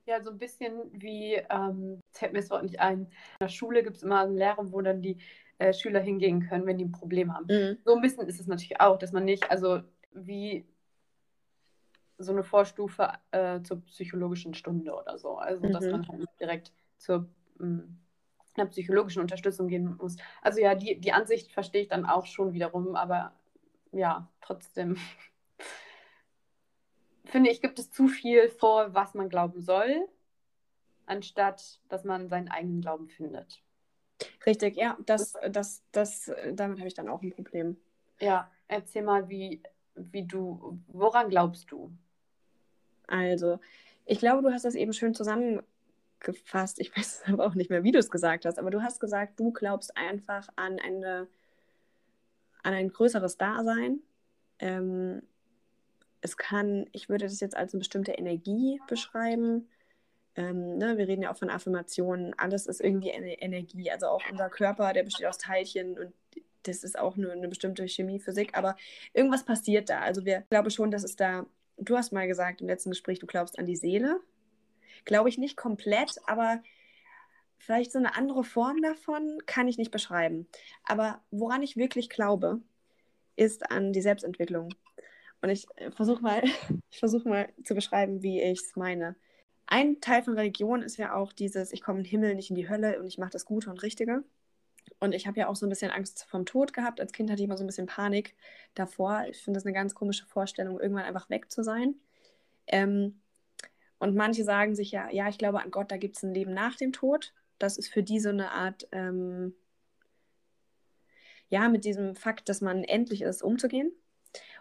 Ja, so ein bisschen wie, ähm, fällt mir das Wort nicht ein, in der Schule gibt es immer einen Lehrer, wo dann die äh, Schüler hingehen können, wenn die ein Problem haben. Mhm. So ein bisschen ist es natürlich auch, dass man nicht, also wie so eine Vorstufe äh, zur psychologischen Stunde oder so. Also, mhm. dass man halt nicht direkt zur hm, einer psychologischen Unterstützung gehen muss. Also ja, die, die Ansicht verstehe ich dann auch schon wiederum, aber ja, trotzdem finde ich, gibt es zu viel vor, was man glauben soll, anstatt dass man seinen eigenen Glauben findet. Richtig, ja, das, das, das, damit habe ich dann auch ein Problem. Ja, erzähl mal, wie, wie du, woran glaubst du? Also, ich glaube, du hast das eben schön zusammengefasst. Ich weiß aber auch nicht mehr, wie du es gesagt hast, aber du hast gesagt, du glaubst einfach an eine, an ein größeres Dasein, ähm, es kann, ich würde das jetzt als eine bestimmte Energie beschreiben. Ähm, ne, wir reden ja auch von Affirmationen. Alles ist irgendwie eine Energie. Also auch unser Körper, der besteht aus Teilchen und das ist auch nur eine bestimmte Chemie, Physik. Aber irgendwas passiert da. Also wir glaube schon, dass es da. Du hast mal gesagt im letzten Gespräch, du glaubst an die Seele. Glaube ich nicht komplett, aber vielleicht so eine andere Form davon kann ich nicht beschreiben. Aber woran ich wirklich glaube, ist an die Selbstentwicklung. Und ich äh, versuche mal, ich versuche mal zu beschreiben, wie ich es meine. Ein Teil von Religion ist ja auch dieses, ich komme in den Himmel, nicht in die Hölle und ich mache das Gute und Richtige. Und ich habe ja auch so ein bisschen Angst vom Tod gehabt. Als Kind hatte ich immer so ein bisschen Panik davor. Ich finde das eine ganz komische Vorstellung, irgendwann einfach weg zu sein. Ähm, und manche sagen sich ja, ja, ich glaube an Gott, da gibt es ein Leben nach dem Tod. Das ist für die so eine Art, ähm, ja, mit diesem Fakt, dass man endlich ist, umzugehen.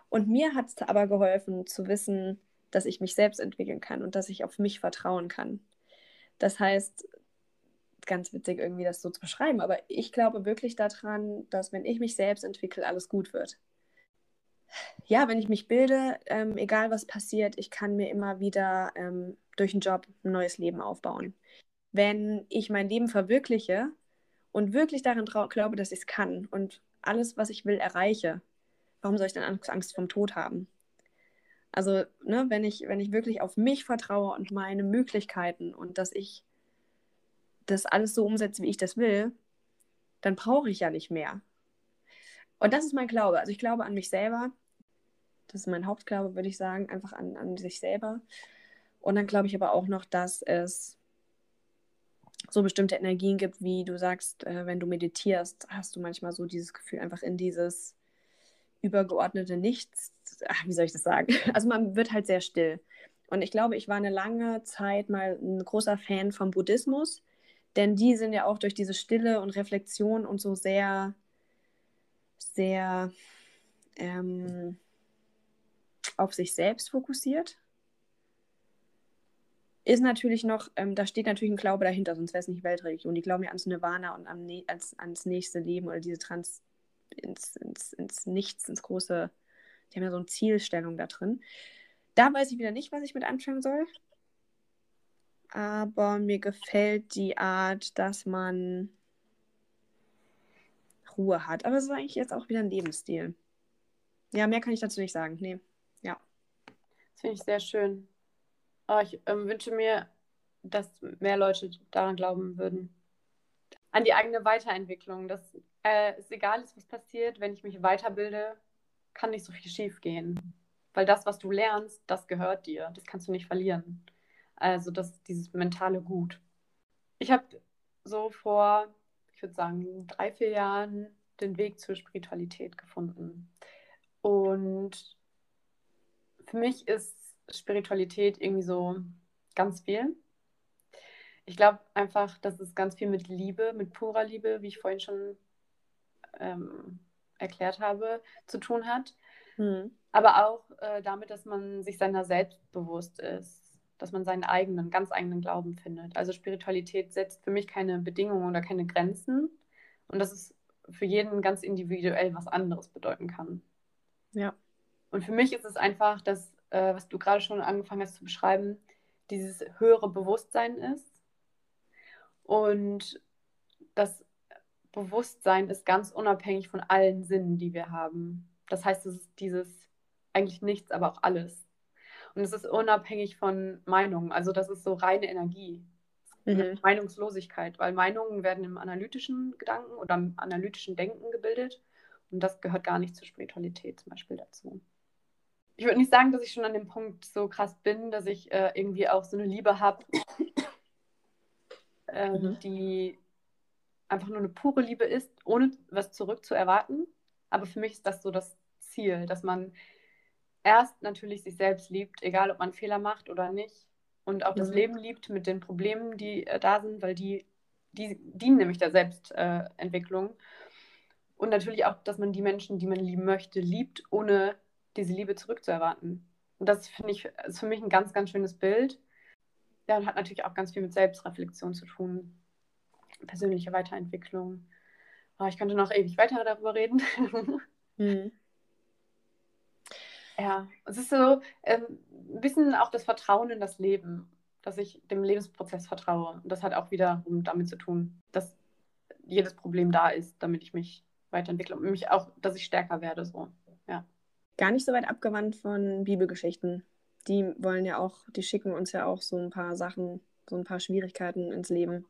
Und mir hat es aber geholfen zu wissen, dass ich mich selbst entwickeln kann und dass ich auf mich vertrauen kann. Das heißt, ganz witzig irgendwie das so zu beschreiben, aber ich glaube wirklich daran, dass wenn ich mich selbst entwickle, alles gut wird. Ja, wenn ich mich bilde, ähm, egal was passiert, ich kann mir immer wieder ähm, durch einen Job ein neues Leben aufbauen. Wenn ich mein Leben verwirkliche und wirklich daran glaube, dass ich es kann und alles, was ich will, erreiche, warum soll ich denn Angst vom Tod haben? Also, ne, wenn ich, wenn ich wirklich auf mich vertraue und meine Möglichkeiten und dass ich das alles so umsetze, wie ich das will, dann brauche ich ja nicht mehr. Und das ist mein Glaube. Also ich glaube an mich selber. Das ist mein Hauptglaube, würde ich sagen, einfach an, an sich selber. Und dann glaube ich aber auch noch, dass es so bestimmte Energien gibt, wie du sagst, äh, wenn du meditierst, hast du manchmal so dieses Gefühl, einfach in dieses übergeordnete Nichts, ach, wie soll ich das sagen? Also man wird halt sehr still. Und ich glaube, ich war eine lange Zeit mal ein großer Fan vom Buddhismus, denn die sind ja auch durch diese Stille und Reflexion und so sehr, sehr ähm, auf sich selbst fokussiert. Ist natürlich noch, ähm, da steht natürlich ein Glaube dahinter, sonst wäre es nicht Weltreligion. Die glauben ja ans Nirvana und an, ans, ans nächste Leben oder diese Trans ins, ins, ins Nichts, ins große, die haben ja so eine Zielstellung da drin. Da weiß ich wieder nicht, was ich mit anfangen soll. Aber mir gefällt die Art, dass man Ruhe hat. Aber es ist eigentlich jetzt auch wieder ein Lebensstil. Ja, mehr kann ich dazu nicht sagen. Nee, ja. Das finde ich sehr schön. Oh, ich ähm, wünsche mir, dass mehr Leute daran glauben würden. An die eigene Weiterentwicklung. Dass äh, es egal ist, was passiert, wenn ich mich weiterbilde, kann nicht so viel schief gehen. Weil das, was du lernst, das gehört dir. Das kannst du nicht verlieren. Also das, dieses mentale Gut. Ich habe so vor, ich würde sagen, drei, vier Jahren den Weg zur Spiritualität gefunden. Und für mich ist Spiritualität irgendwie so ganz viel. Ich glaube einfach, dass es ganz viel mit Liebe, mit purer Liebe, wie ich vorhin schon ähm, erklärt habe, zu tun hat. Mhm. Aber auch äh, damit, dass man sich seiner selbst bewusst ist, dass man seinen eigenen, ganz eigenen Glauben findet. Also Spiritualität setzt für mich keine Bedingungen oder keine Grenzen und dass es für jeden ganz individuell was anderes bedeuten kann. Ja. Und für mich ist es einfach, dass, äh, was du gerade schon angefangen hast zu beschreiben, dieses höhere Bewusstsein ist. Und das Bewusstsein ist ganz unabhängig von allen Sinnen, die wir haben. Das heißt, es ist dieses eigentlich nichts, aber auch alles. Und es ist unabhängig von Meinungen. Also das ist so reine Energie. Mhm. Meinungslosigkeit, weil Meinungen werden im analytischen Gedanken oder im analytischen Denken gebildet. Und das gehört gar nicht zur Spiritualität zum Beispiel dazu. Ich würde nicht sagen, dass ich schon an dem Punkt so krass bin, dass ich äh, irgendwie auch so eine Liebe habe, äh, mhm. die einfach nur eine pure Liebe ist, ohne was zurück zu erwarten. Aber für mich ist das so das Ziel, dass man erst natürlich sich selbst liebt, egal ob man Fehler macht oder nicht. Und auch mhm. das Leben liebt mit den Problemen, die äh, da sind, weil die, die dienen nämlich der Selbstentwicklung. Und natürlich auch, dass man die Menschen, die man lieben möchte, liebt, ohne diese Liebe zurückzuerwarten. Und das finde ich, ist für mich ein ganz, ganz schönes Bild. Ja, und hat natürlich auch ganz viel mit Selbstreflexion zu tun. Persönliche Weiterentwicklung. Oh, ich könnte noch ewig weiter darüber reden. Mhm. Ja, es ist so ähm, ein bisschen auch das Vertrauen in das Leben, dass ich dem Lebensprozess vertraue. Und das hat auch wiederum damit zu tun, dass jedes Problem da ist, damit ich mich weiterentwickle und mich auch, dass ich stärker werde. So. Ja. Gar nicht so weit abgewandt von Bibelgeschichten. Die wollen ja auch, die schicken uns ja auch so ein paar Sachen, so ein paar Schwierigkeiten ins Leben,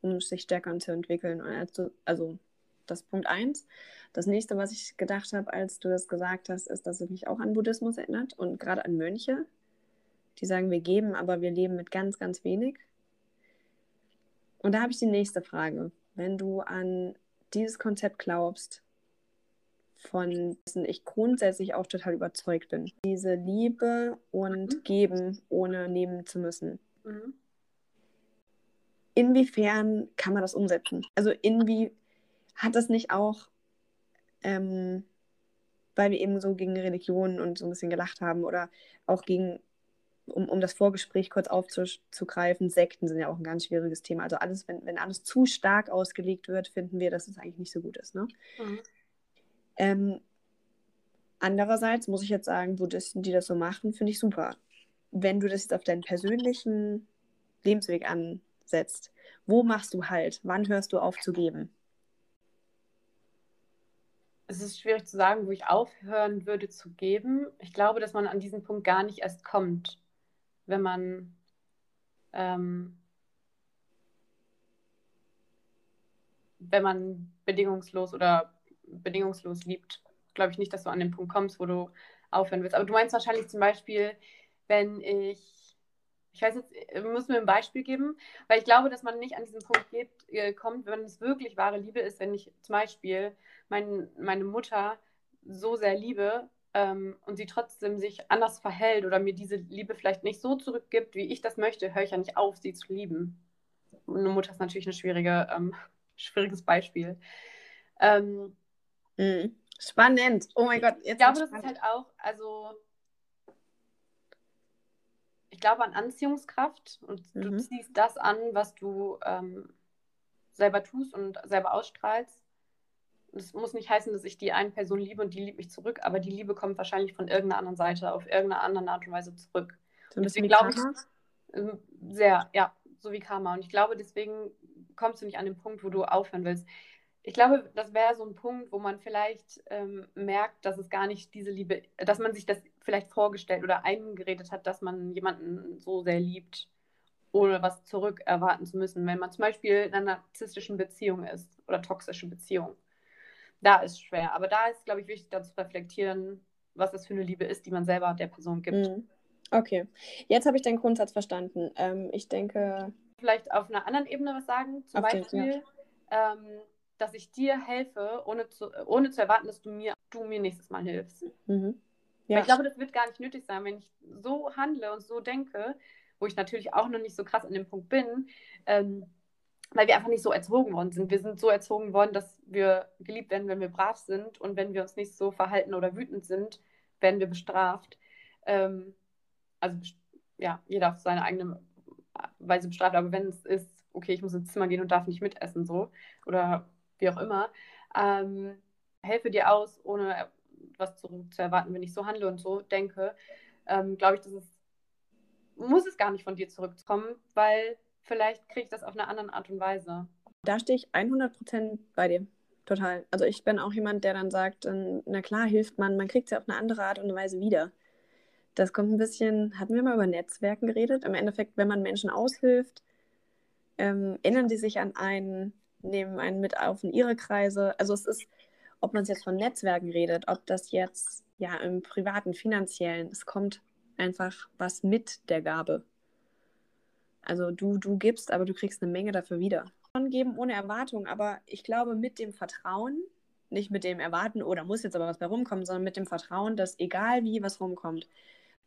um sich stärker zu entwickeln. Also, also das Punkt 1. Das nächste, was ich gedacht habe, als du das gesagt hast, ist, dass es mich auch an Buddhismus erinnert und gerade an Mönche, die sagen, wir geben, aber wir leben mit ganz, ganz wenig. Und da habe ich die nächste Frage. Wenn du an dieses Konzept glaubst, von dessen ich grundsätzlich auch total überzeugt bin, diese Liebe und mhm. Geben, ohne nehmen zu müssen. Mhm. Inwiefern kann man das umsetzen? Also inwie hat das nicht auch ähm, weil wir eben so gegen Religionen und so ein bisschen gelacht haben oder auch gegen, um, um das Vorgespräch kurz aufzugreifen, Sekten sind ja auch ein ganz schwieriges Thema. Also alles, wenn, wenn alles zu stark ausgelegt wird, finden wir, dass es eigentlich nicht so gut ist. Ne? Mhm. Ähm, andererseits muss ich jetzt sagen, Buddhisten, die das so machen, finde ich super. Wenn du das jetzt auf deinen persönlichen Lebensweg ansetzt, wo machst du halt? Wann hörst du auf zu geben? Es ist schwierig zu sagen, wo ich aufhören würde zu geben. Ich glaube, dass man an diesen Punkt gar nicht erst kommt, wenn man ähm, wenn man bedingungslos oder bedingungslos liebt, glaube ich nicht, dass du an den Punkt kommst, wo du aufhören willst. Aber du meinst wahrscheinlich zum Beispiel, wenn ich ich weiß jetzt, muss mir ein Beispiel geben, weil ich glaube, dass man nicht an diesen Punkt geht, äh, kommt, wenn es wirklich wahre Liebe ist, wenn ich zum Beispiel mein, meine Mutter so sehr liebe ähm, und sie trotzdem sich anders verhält oder mir diese Liebe vielleicht nicht so zurückgibt, wie ich das möchte, höre ich ja nicht auf, sie zu lieben. eine Mutter ist natürlich ein schwierige, ähm, schwieriges Beispiel. Ähm, mhm. Spannend. Oh mein Gott. Jetzt ich glaube, das ist halt auch, also ich glaube an Anziehungskraft und mhm. du ziehst das an, was du ähm, selber tust und selber ausstrahlst. Es muss nicht heißen, dass ich die eine Person liebe und die liebt mich zurück, aber die Liebe kommt wahrscheinlich von irgendeiner anderen Seite auf irgendeine andere Art und Weise zurück. So deswegen glaube ich, ähm, sehr, ja, so wie Karma. Und ich glaube, deswegen kommst du nicht an den Punkt, wo du aufhören willst ich glaube, das wäre so ein Punkt, wo man vielleicht ähm, merkt, dass es gar nicht diese Liebe, dass man sich das vielleicht vorgestellt oder eingeredet hat, dass man jemanden so sehr liebt, ohne was zurück erwarten zu müssen. Wenn man zum Beispiel in einer narzisstischen Beziehung ist oder toxischen Beziehung. da ist schwer. Aber da ist, glaube ich, wichtig, da zu reflektieren, was das für eine Liebe ist, die man selber der Person gibt. Mhm. Okay, jetzt habe ich deinen Grundsatz verstanden. Ähm, ich denke. Vielleicht auf einer anderen Ebene was sagen. Zum Beispiel, ja. ähm, dass ich dir helfe, ohne zu, ohne zu erwarten, dass du mir, du mir nächstes Mal hilfst. Mhm. Ja. ich glaube, das wird gar nicht nötig sein, wenn ich so handle und so denke, wo ich natürlich auch noch nicht so krass an dem Punkt bin, ähm, weil wir einfach nicht so erzogen worden sind. Wir sind so erzogen worden, dass wir geliebt werden, wenn wir brav sind und wenn wir uns nicht so verhalten oder wütend sind, werden wir bestraft. Ähm, also ja, jeder auf seine eigene Weise bestraft, aber wenn es ist, okay, ich muss ins Zimmer gehen und darf nicht mitessen, so, oder wie auch immer, ähm, helfe dir aus, ohne was zurück zu erwarten, wenn ich so handle und so denke, ähm, glaube ich, dass es, muss es gar nicht von dir zurückkommen, weil vielleicht kriege ich das auf eine andere Art und Weise. Da stehe ich 100% bei dir. Total. Also ich bin auch jemand, der dann sagt, na klar, hilft man, man kriegt es ja auf eine andere Art und Weise wieder. Das kommt ein bisschen, hatten wir mal über Netzwerken geredet? Im Endeffekt, wenn man Menschen aushilft, ähm, erinnern die sich an einen, nehmen einen mit auf in ihre Kreise. Also es ist, ob man jetzt von Netzwerken redet, ob das jetzt ja im privaten, finanziellen, es kommt einfach was mit der Gabe. Also du, du gibst, aber du kriegst eine Menge dafür wieder. Schon geben ohne Erwartung, aber ich glaube mit dem Vertrauen, nicht mit dem Erwarten, oh, muss jetzt aber was bei rumkommen, sondern mit dem Vertrauen, dass egal wie was rumkommt,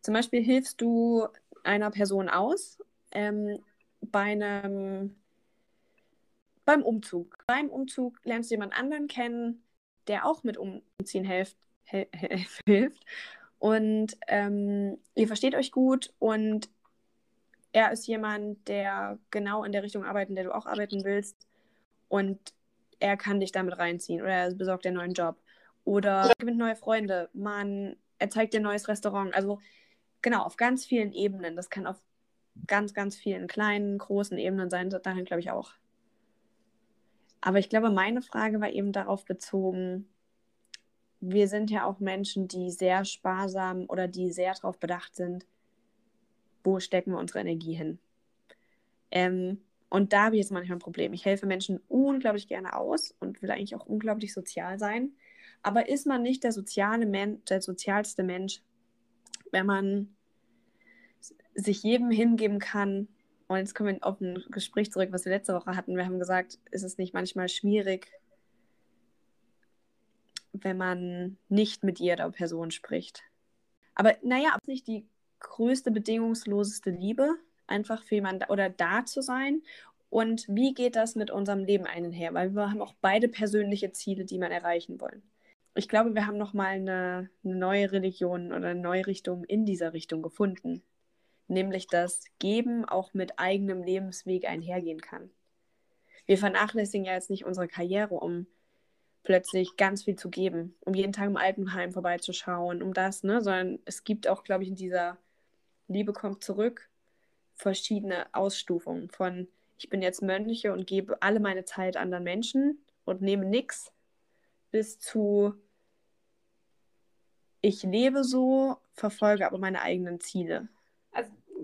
zum Beispiel hilfst du einer Person aus ähm, bei einem, beim Umzug. Beim Umzug lernst du jemand anderen kennen, der auch mit Umziehen helft, hel hilft. Und ähm, ihr versteht euch gut und er ist jemand, der genau in der Richtung arbeitet, in der du auch arbeiten willst. Und er kann dich damit reinziehen oder er besorgt dir einen neuen Job. Oder er gewinnt neue Freunde. Man, er zeigt dir ein neues Restaurant. Also genau, auf ganz vielen Ebenen. Das kann auf ganz, ganz vielen kleinen, großen Ebenen sein. Darin glaube ich auch. Aber ich glaube, meine Frage war eben darauf bezogen, wir sind ja auch Menschen, die sehr sparsam oder die sehr darauf bedacht sind, wo stecken wir unsere Energie hin. Ähm, und da habe ich jetzt manchmal ein Problem. Ich helfe Menschen unglaublich gerne aus und will eigentlich auch unglaublich sozial sein. Aber ist man nicht der soziale Mensch, der sozialste Mensch, wenn man sich jedem hingeben kann. Und jetzt kommen wir auf ein Gespräch zurück, was wir letzte Woche hatten. Wir haben gesagt, ist es nicht manchmal schwierig, wenn man nicht mit jeder Person spricht. Aber naja, ist nicht die größte bedingungsloseste Liebe, einfach für jemanden oder da zu sein. Und wie geht das mit unserem Leben einher? Weil wir haben auch beide persönliche Ziele, die man erreichen wollen ich glaube, wir haben nochmal eine, eine neue Religion oder eine neue Richtung in dieser Richtung gefunden. Nämlich, dass Geben auch mit eigenem Lebensweg einhergehen kann. Wir vernachlässigen ja jetzt nicht unsere Karriere, um plötzlich ganz viel zu geben, um jeden Tag im Altenheim vorbeizuschauen, um das, ne? Sondern es gibt auch, glaube ich, in dieser Liebe kommt zurück verschiedene Ausstufungen von ich bin jetzt Mönche und gebe alle meine Zeit anderen Menschen und nehme nichts bis zu ich lebe so, verfolge aber meine eigenen Ziele.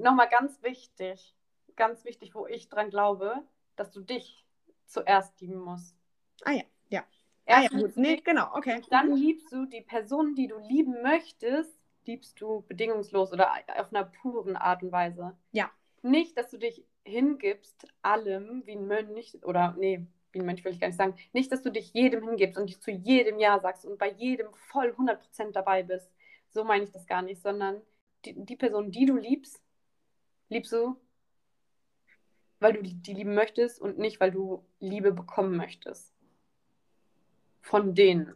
Nochmal ganz wichtig, ganz wichtig, wo ich dran glaube, dass du dich zuerst lieben musst. Ah ja, ja. Erst ah ja, gut. Nee, genau, okay. Dann liebst du die Person, die du lieben möchtest, liebst du bedingungslos oder auf einer puren Art und Weise. Ja. Nicht, dass du dich hingibst allem wie ein Mönch oder nee, wie ein Mensch will ich gar nicht sagen, nicht, dass du dich jedem hingibst und dich zu jedem Ja sagst und bei jedem voll 100% dabei bist. So meine ich das gar nicht, sondern die, die Person, die du liebst, liebst du, weil du die lieben möchtest und nicht, weil du Liebe bekommen möchtest. Von denen.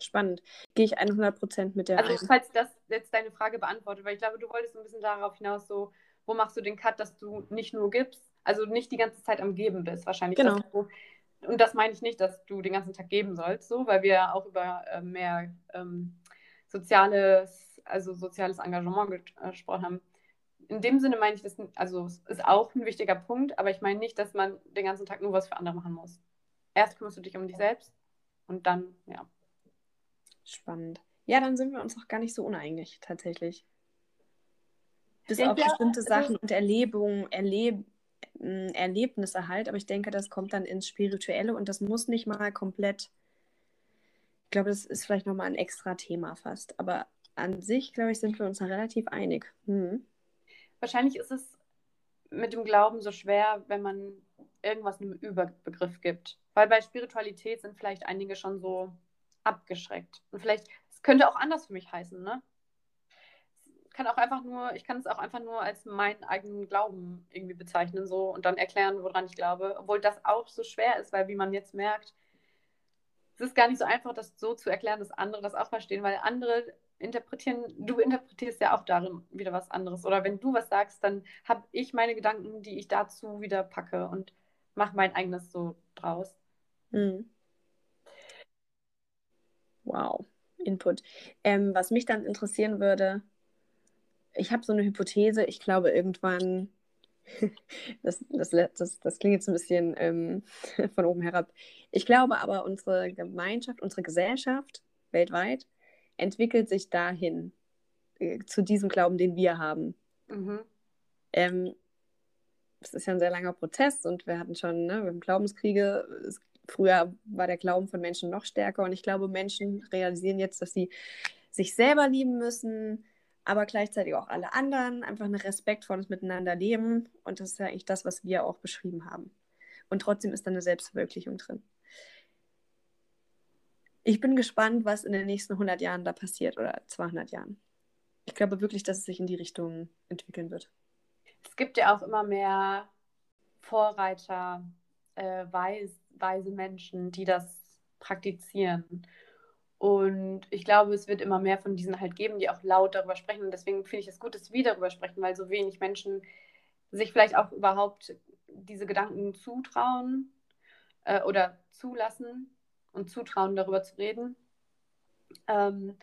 Spannend. Gehe ich 100% mit der Also, ein. falls das jetzt deine Frage beantwortet, weil ich glaube, du wolltest ein bisschen darauf hinaus, so, wo machst du den Cut, dass du nicht nur gibst, also nicht die ganze Zeit am Geben bist, wahrscheinlich. Genau. Du, und das meine ich nicht, dass du den ganzen Tag geben sollst, so, weil wir auch über äh, mehr ähm, soziales, also soziales Engagement äh, gesprochen haben. In dem Sinne meine ich das, also es ist auch ein wichtiger Punkt, aber ich meine nicht, dass man den ganzen Tag nur was für andere machen muss. Erst kümmerst du dich um dich selbst und dann, ja. Spannend. Ja, dann sind wir uns auch gar nicht so uneinig, tatsächlich. Bis auf bestimmte also Sachen und Erlebungen, Erleben Erlebnisse halt, aber ich denke, das kommt dann ins Spirituelle und das muss nicht mal komplett Ich glaube, das ist vielleicht nochmal ein extra Thema fast. Aber an sich, glaube ich, sind wir uns da relativ einig. Hm. Wahrscheinlich ist es mit dem Glauben so schwer, wenn man irgendwas einem Überbegriff gibt. Weil bei Spiritualität sind vielleicht einige schon so abgeschreckt. Und vielleicht, es könnte auch anders für mich heißen, ne? kann auch einfach nur, ich kann es auch einfach nur als meinen eigenen Glauben irgendwie bezeichnen so und dann erklären, woran ich glaube. Obwohl das auch so schwer ist, weil wie man jetzt merkt, es ist gar nicht so einfach, das so zu erklären, dass andere das auch verstehen, weil andere interpretieren, du interpretierst ja auch darin wieder was anderes. Oder wenn du was sagst, dann habe ich meine Gedanken, die ich dazu wieder packe und mache mein eigenes so draus. Mhm. Wow, Input. Ähm, was mich dann interessieren würde, ich habe so eine Hypothese, ich glaube irgendwann, das, das, das, das klingt jetzt ein bisschen ähm, von oben herab, ich glaube aber, unsere Gemeinschaft, unsere Gesellschaft weltweit entwickelt sich dahin, äh, zu diesem Glauben, den wir haben. Mhm. Ähm, das ist ja ein sehr langer Prozess und wir hatten schon, ne, wir haben Glaubenskriege. Es, früher war der Glauben von Menschen noch stärker und ich glaube, Menschen realisieren jetzt, dass sie sich selber lieben müssen, aber gleichzeitig auch alle anderen, einfach ein respektvolles Miteinander leben. Und das ist ja eigentlich das, was wir auch beschrieben haben. Und trotzdem ist da eine Selbstverwirklichung drin. Ich bin gespannt, was in den nächsten 100 Jahren da passiert oder 200 Jahren. Ich glaube wirklich, dass es sich in die Richtung entwickeln wird. Es gibt ja auch immer mehr Vorreiter, äh, weis, weise Menschen, die das praktizieren. Und ich glaube, es wird immer mehr von diesen halt geben, die auch laut darüber sprechen. Und deswegen finde ich es gut, dass wir darüber sprechen, weil so wenig Menschen sich vielleicht auch überhaupt diese Gedanken zutrauen äh, oder zulassen und zutrauen, darüber zu reden. Ähm,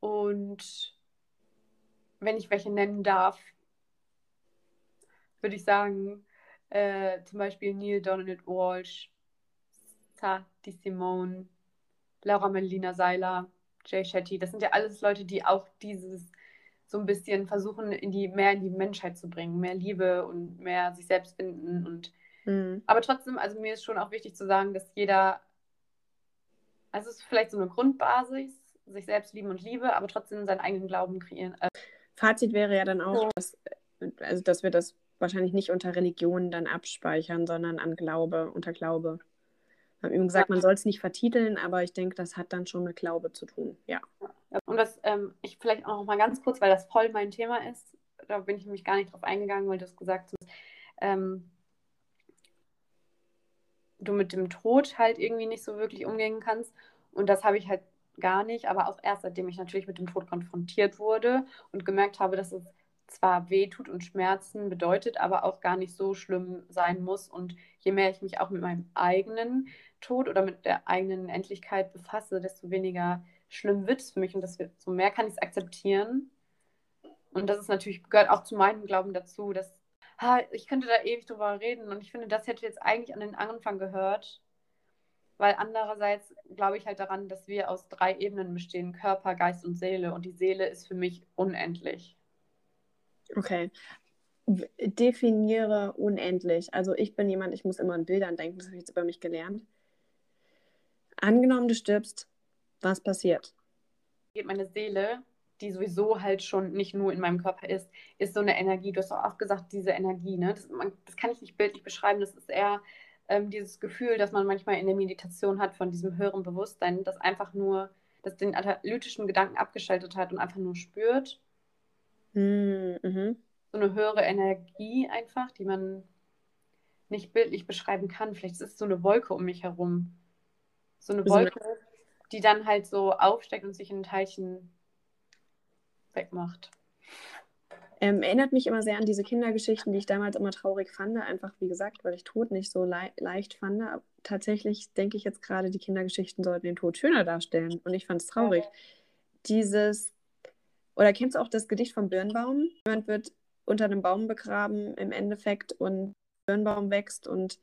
und wenn ich welche nennen darf, würde ich sagen, äh, zum Beispiel Neil Donald Walsh, Sati Simone, Laura Melina Seiler, Jay Shetty, das sind ja alles Leute, die auch dieses so ein bisschen versuchen, in die, mehr in die Menschheit zu bringen, mehr Liebe und mehr sich selbst finden. Und mhm. aber trotzdem, also mir ist schon auch wichtig zu sagen, dass jeder, also es ist vielleicht so eine Grundbasis, sich selbst lieben und Liebe, aber trotzdem seinen eigenen Glauben kreieren. Fazit wäre ja dann auch, ja. dass, also dass wir das wahrscheinlich nicht unter Religion dann abspeichern, sondern an Glaube, unter Glaube haben eben gesagt, man soll es nicht vertiteln, aber ich denke, das hat dann schon mit Glaube zu tun, ja. Und das, ähm, ich vielleicht auch noch mal ganz kurz, weil das voll mein Thema ist, da bin ich nämlich gar nicht drauf eingegangen, weil du es gesagt hast, ähm, du mit dem Tod halt irgendwie nicht so wirklich umgehen kannst. Und das habe ich halt gar nicht, aber auch erst seitdem ich natürlich mit dem Tod konfrontiert wurde und gemerkt habe, dass es zwar wehtut und Schmerzen bedeutet, aber auch gar nicht so schlimm sein muss. Und je mehr ich mich auch mit meinem eigenen Tod oder mit der eigenen Endlichkeit befasse, desto weniger schlimm wird es für mich und desto mehr kann ich es akzeptieren. Und das ist natürlich, gehört auch zu meinem Glauben dazu, dass ha, ich könnte da ewig drüber reden und ich finde, das hätte jetzt eigentlich an den Anfang gehört, weil andererseits glaube ich halt daran, dass wir aus drei Ebenen bestehen, Körper, Geist und Seele und die Seele ist für mich unendlich. Okay. Definiere unendlich. Also ich bin jemand, ich muss immer an Bildern denken, das habe ich jetzt über mich gelernt. Angenommen, du stirbst, was passiert? Meine Seele, die sowieso halt schon nicht nur in meinem Körper ist, ist so eine Energie. Du hast auch gesagt, diese Energie, ne? das, man, das kann ich nicht bildlich beschreiben. Das ist eher ähm, dieses Gefühl, das man manchmal in der Meditation hat von diesem höheren Bewusstsein, das einfach nur, das den analytischen Gedanken abgeschaltet hat und einfach nur spürt. Mhm. So eine höhere Energie einfach, die man nicht bildlich beschreiben kann. Vielleicht ist es so eine Wolke um mich herum. So eine Wolke, die dann halt so aufsteckt und sich in ein Teilchen wegmacht. Ähm, erinnert mich immer sehr an diese Kindergeschichten, die ich damals immer traurig fand. Einfach, wie gesagt, weil ich Tod nicht so le leicht fand. Aber tatsächlich denke ich jetzt gerade, die Kindergeschichten sollten den Tod schöner darstellen. Und ich fand es traurig. Ja. Dieses, oder kennst du auch das Gedicht vom Birnbaum? Jemand wird unter einem Baum begraben im Endeffekt und Birnbaum wächst und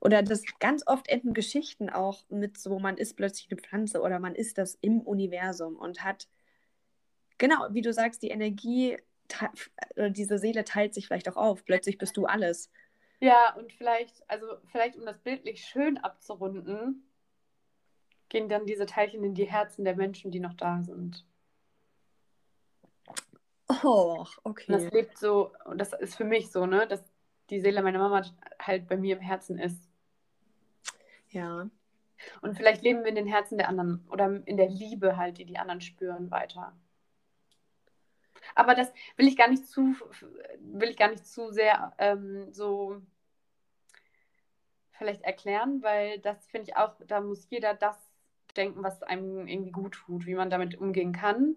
oder das ganz oft enden Geschichten auch mit so, man ist plötzlich eine Pflanze oder man ist das im Universum und hat, genau, wie du sagst, die Energie, oder diese Seele teilt sich vielleicht auch auf. Plötzlich bist du alles. Ja, und vielleicht, also vielleicht um das bildlich schön abzurunden, gehen dann diese Teilchen in die Herzen der Menschen, die noch da sind. Oh, okay. Und das lebt so, und das ist für mich so, ne, dass die Seele meiner Mama halt bei mir im Herzen ist. Ja. Und vielleicht leben wir in den Herzen der anderen oder in der Liebe halt, die die anderen spüren, weiter. Aber das will ich gar nicht zu, will ich gar nicht zu sehr ähm, so vielleicht erklären, weil das finde ich auch, da muss jeder das denken, was einem irgendwie gut tut, wie man damit umgehen kann.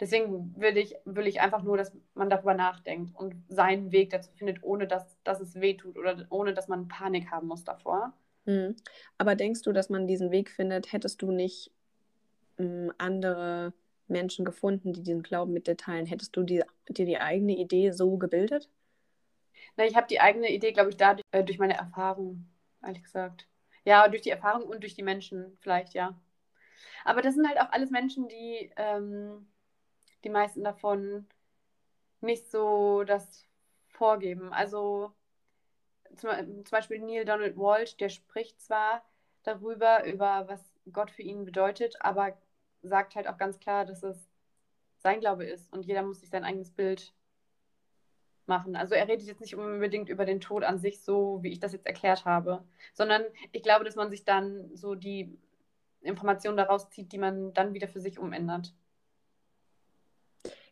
Deswegen will ich, will ich einfach nur, dass man darüber nachdenkt und seinen Weg dazu findet, ohne dass, dass es weh tut oder ohne dass man Panik haben muss davor. Hm. Aber denkst du, dass man diesen Weg findet, hättest du nicht ähm, andere Menschen gefunden, die diesen Glauben mit dir teilen? Hättest du die, dir die eigene Idee so gebildet? Na, ich habe die eigene Idee, glaube ich, dadurch, äh, durch meine Erfahrung, ehrlich gesagt. Ja, durch die Erfahrung und durch die Menschen vielleicht, ja. Aber das sind halt auch alles Menschen, die ähm, die meisten davon nicht so das vorgeben. Also zum, zum Beispiel Neil Donald Walsh, der spricht zwar darüber, über was Gott für ihn bedeutet, aber sagt halt auch ganz klar, dass es sein Glaube ist und jeder muss sich sein eigenes Bild machen. Also er redet jetzt nicht unbedingt über den Tod an sich, so wie ich das jetzt erklärt habe, sondern ich glaube, dass man sich dann so die Informationen daraus zieht, die man dann wieder für sich umändert.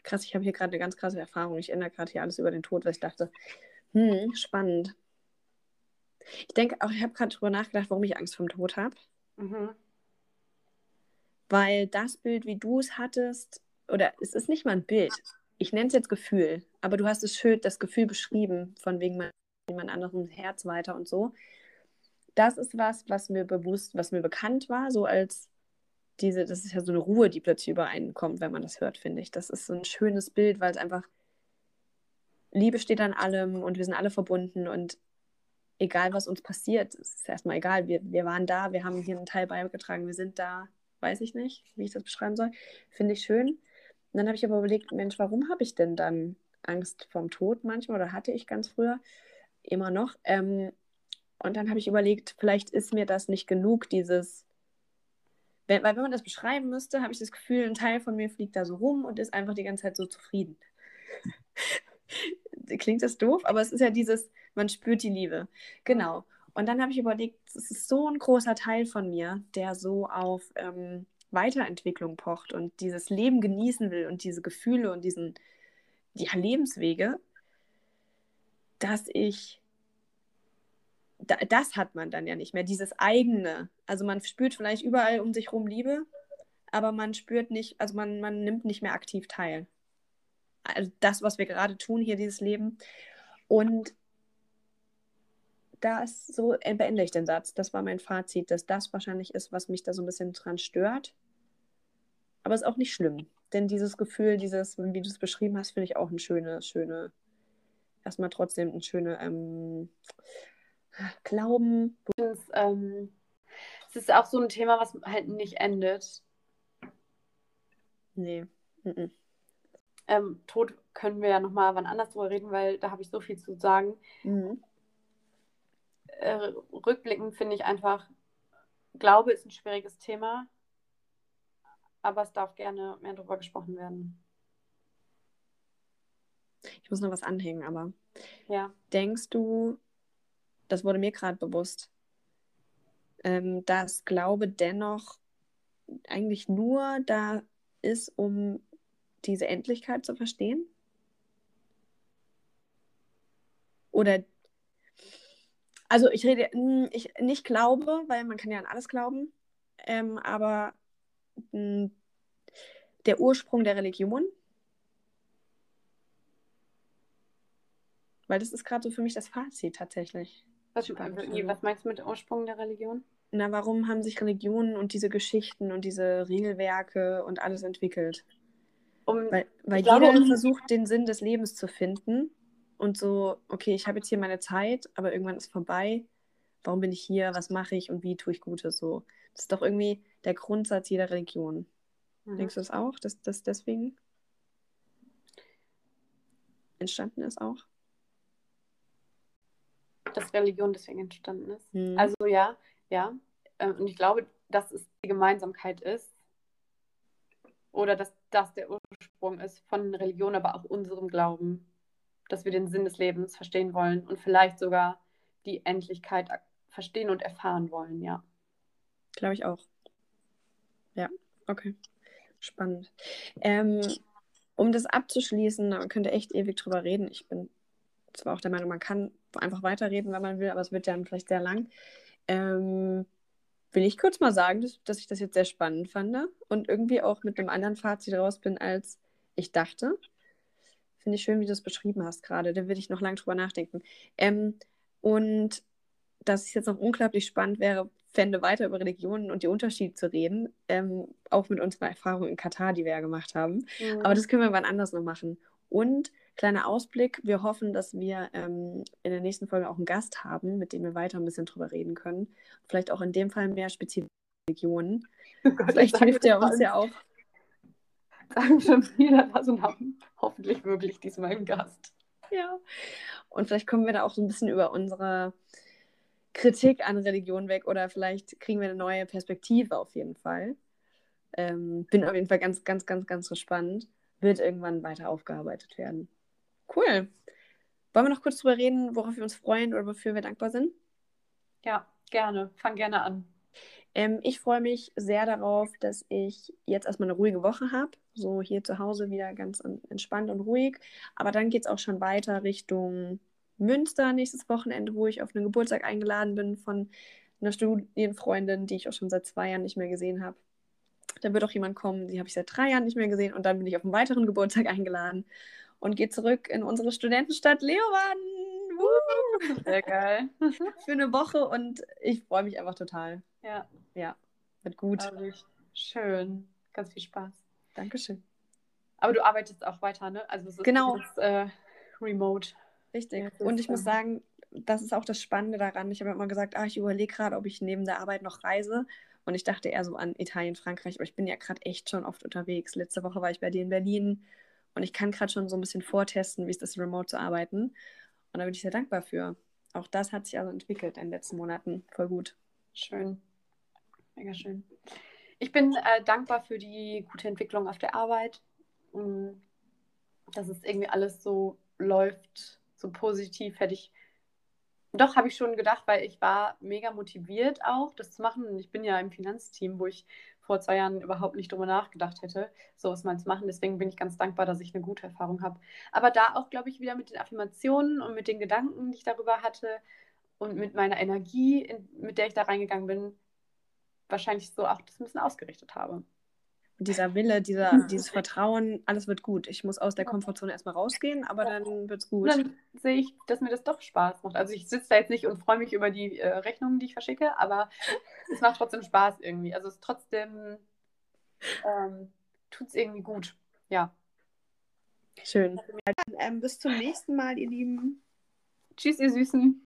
Krass, ich habe hier gerade eine ganz krasse Erfahrung. Ich ändere gerade hier alles über den Tod, weil ich dachte, hm, spannend. Ich denke auch, ich habe gerade darüber nachgedacht, warum ich Angst vor dem Tod habe. Mhm. Weil das Bild, wie du es hattest, oder es ist nicht mal ein Bild, ich nenne es jetzt Gefühl, aber du hast es schön, das Gefühl beschrieben, von wegen man jemand anderem Herz weiter und so. Das ist was, was mir bewusst, was mir bekannt war, so als diese, das ist ja so eine Ruhe, die plötzlich übereinkommt, wenn man das hört, finde ich. Das ist so ein schönes Bild, weil es einfach Liebe steht an allem und wir sind alle verbunden und egal was uns passiert, es ist erstmal egal. Wir, wir waren da, wir haben hier einen Teil beigetragen, wir sind da, weiß ich nicht, wie ich das beschreiben soll. Finde ich schön. Und dann habe ich aber überlegt, Mensch, warum habe ich denn dann Angst vorm Tod manchmal oder hatte ich ganz früher immer noch? Ähm, und dann habe ich überlegt, vielleicht ist mir das nicht genug, dieses, wenn, weil wenn man das beschreiben müsste, habe ich das Gefühl, ein Teil von mir fliegt da so rum und ist einfach die ganze Zeit so zufrieden. Klingt das doof, aber es ist ja dieses, man spürt die Liebe. Genau. Und dann habe ich überlegt, es ist so ein großer Teil von mir, der so auf ähm, Weiterentwicklung pocht und dieses Leben genießen will und diese Gefühle und diesen ja, Lebenswege, dass ich da, das hat man dann ja nicht mehr, dieses eigene. Also man spürt vielleicht überall um sich herum Liebe, aber man spürt nicht, also man, man nimmt nicht mehr aktiv teil. Also das, was wir gerade tun, hier dieses Leben. Und das, so äh, beende ich den Satz. Das war mein Fazit, dass das wahrscheinlich ist, was mich da so ein bisschen dran stört. Aber ist auch nicht schlimm. Denn dieses Gefühl, dieses, wie du es beschrieben hast, finde ich auch ein schöne, schöne, erstmal trotzdem ein schöne ähm, Glauben. Das, ähm, es ist auch so ein Thema, was halt nicht endet. Nee. Mm -mm. Ähm, Tod können wir ja nochmal wann anders drüber reden, weil da habe ich so viel zu sagen. Mhm. Äh, rückblickend finde ich einfach, Glaube ist ein schwieriges Thema, aber es darf gerne mehr darüber gesprochen werden. Ich muss noch was anhängen, aber ja. denkst du, das wurde mir gerade bewusst, ähm, dass Glaube dennoch eigentlich nur da ist, um diese Endlichkeit zu verstehen? Oder, also ich rede, hm, ich nicht glaube, weil man kann ja an alles glauben, ähm, aber mh, hm, der Ursprung der Religion, weil das ist gerade so für mich das Fazit tatsächlich. Was, was meinst du mit Ursprung der Religion? Na, warum haben sich Religionen und diese Geschichten und diese Regelwerke und alles entwickelt? Um, weil weil jeder glaube, um... versucht, den Sinn des Lebens zu finden und so, okay, ich habe jetzt hier meine Zeit, aber irgendwann ist vorbei. Warum bin ich hier? Was mache ich und wie tue ich Gutes? So, das ist doch irgendwie der Grundsatz jeder Religion. Mhm. Denkst du das auch, dass das deswegen entstanden ist auch? dass Religion deswegen entstanden ist. Mhm. Also ja, ja. Ähm, und ich glaube, dass es die Gemeinsamkeit ist oder dass das der Ursprung ist von Religion, aber auch unserem Glauben, dass wir den Sinn des Lebens verstehen wollen und vielleicht sogar die Endlichkeit verstehen und erfahren wollen, ja. Glaube ich auch. Ja, okay. Spannend. Ähm, um das abzuschließen, man könnte echt ewig drüber reden. Ich bin zwar auch der Meinung, man kann einfach weiterreden, wenn man will, aber es wird dann vielleicht sehr lang. Ähm, will ich kurz mal sagen, dass, dass, ich das jetzt sehr spannend fand und irgendwie auch mit einem anderen Fazit raus bin, als ich dachte. Finde ich schön, wie du es beschrieben hast gerade. Da würde ich noch lange drüber nachdenken. Ähm, und dass es jetzt noch unglaublich spannend wäre, fände, weiter über Religionen und die Unterschiede zu reden, ähm, auch mit unserer Erfahrung in Katar, die wir ja gemacht haben. Mhm. Aber das können wir wann anders noch machen. Und kleiner Ausblick, wir hoffen, dass wir ähm, in der nächsten Folge auch einen Gast haben, mit dem wir weiter ein bisschen drüber reden können. Vielleicht auch in dem Fall mehr spezifische Religionen. Oh Vielleicht hilft er uns ja auch. Sagen schon viele das und haben hoffentlich wirklich diesmal einen Gast. Ja. Und vielleicht kommen wir da auch so ein bisschen über unsere Kritik an Religion weg oder vielleicht kriegen wir eine neue Perspektive auf jeden Fall. Ähm, bin auf jeden Fall ganz, ganz, ganz, ganz gespannt. Wird irgendwann weiter aufgearbeitet werden. Cool. Wollen wir noch kurz drüber reden, worauf wir uns freuen oder wofür wir dankbar sind? Ja, gerne. Fang gerne an. Ähm, ich freue mich sehr darauf, dass ich jetzt erstmal eine ruhige Woche habe. So hier zu Hause wieder ganz entspannt und ruhig. Aber dann geht es auch schon weiter Richtung Münster nächstes Wochenende, wo ich auf einen Geburtstag eingeladen bin von einer Studienfreundin, die ich auch schon seit zwei Jahren nicht mehr gesehen habe. Da wird auch jemand kommen, die habe ich seit drei Jahren nicht mehr gesehen und dann bin ich auf einen weiteren Geburtstag eingeladen und gehe zurück in unsere Studentenstadt Leeuwarden. Sehr geil. Für eine Woche und ich freue mich einfach total. Ja. Ja, wird gut. Schön. Ganz viel Spaß. Dankeschön. Aber du arbeitest auch weiter, ne? Also es ist genau. Jetzt, äh, remote. Richtig. Ja, und ich muss sagen, das ist auch das Spannende daran. Ich habe immer gesagt, ah, ich überlege gerade, ob ich neben der Arbeit noch reise. Und ich dachte eher so an Italien, Frankreich, aber ich bin ja gerade echt schon oft unterwegs. Letzte Woche war ich bei dir in Berlin und ich kann gerade schon so ein bisschen vortesten, wie es ist, remote zu arbeiten. Und da bin ich sehr dankbar für. Auch das hat sich also entwickelt in den letzten Monaten. Voll gut. Schön. Mega schön. Ich bin äh, dankbar für die gute Entwicklung auf der Arbeit. Mm, dass es irgendwie alles so läuft, so positiv hätte ich. Doch, habe ich schon gedacht, weil ich war mega motiviert auch, das zu machen. Ich bin ja im Finanzteam, wo ich vor zwei Jahren überhaupt nicht drüber nachgedacht hätte, sowas mal zu machen. Deswegen bin ich ganz dankbar, dass ich eine gute Erfahrung habe. Aber da auch, glaube ich, wieder mit den Affirmationen und mit den Gedanken, die ich darüber hatte und mit meiner Energie, in, mit der ich da reingegangen bin, wahrscheinlich so auch das ein bisschen ausgerichtet habe dieser Wille, dieser, dieses Vertrauen, alles wird gut. Ich muss aus der Komfortzone erstmal rausgehen, aber dann wird es gut. Dann sehe ich, dass mir das doch Spaß macht. Also ich sitze da jetzt nicht und freue mich über die äh, Rechnungen, die ich verschicke, aber es macht trotzdem Spaß irgendwie. Also es ist trotzdem, ähm, tut es irgendwie gut. Ja. Schön. Dann, ähm, bis zum nächsten Mal, ihr Lieben. Tschüss, ihr Süßen.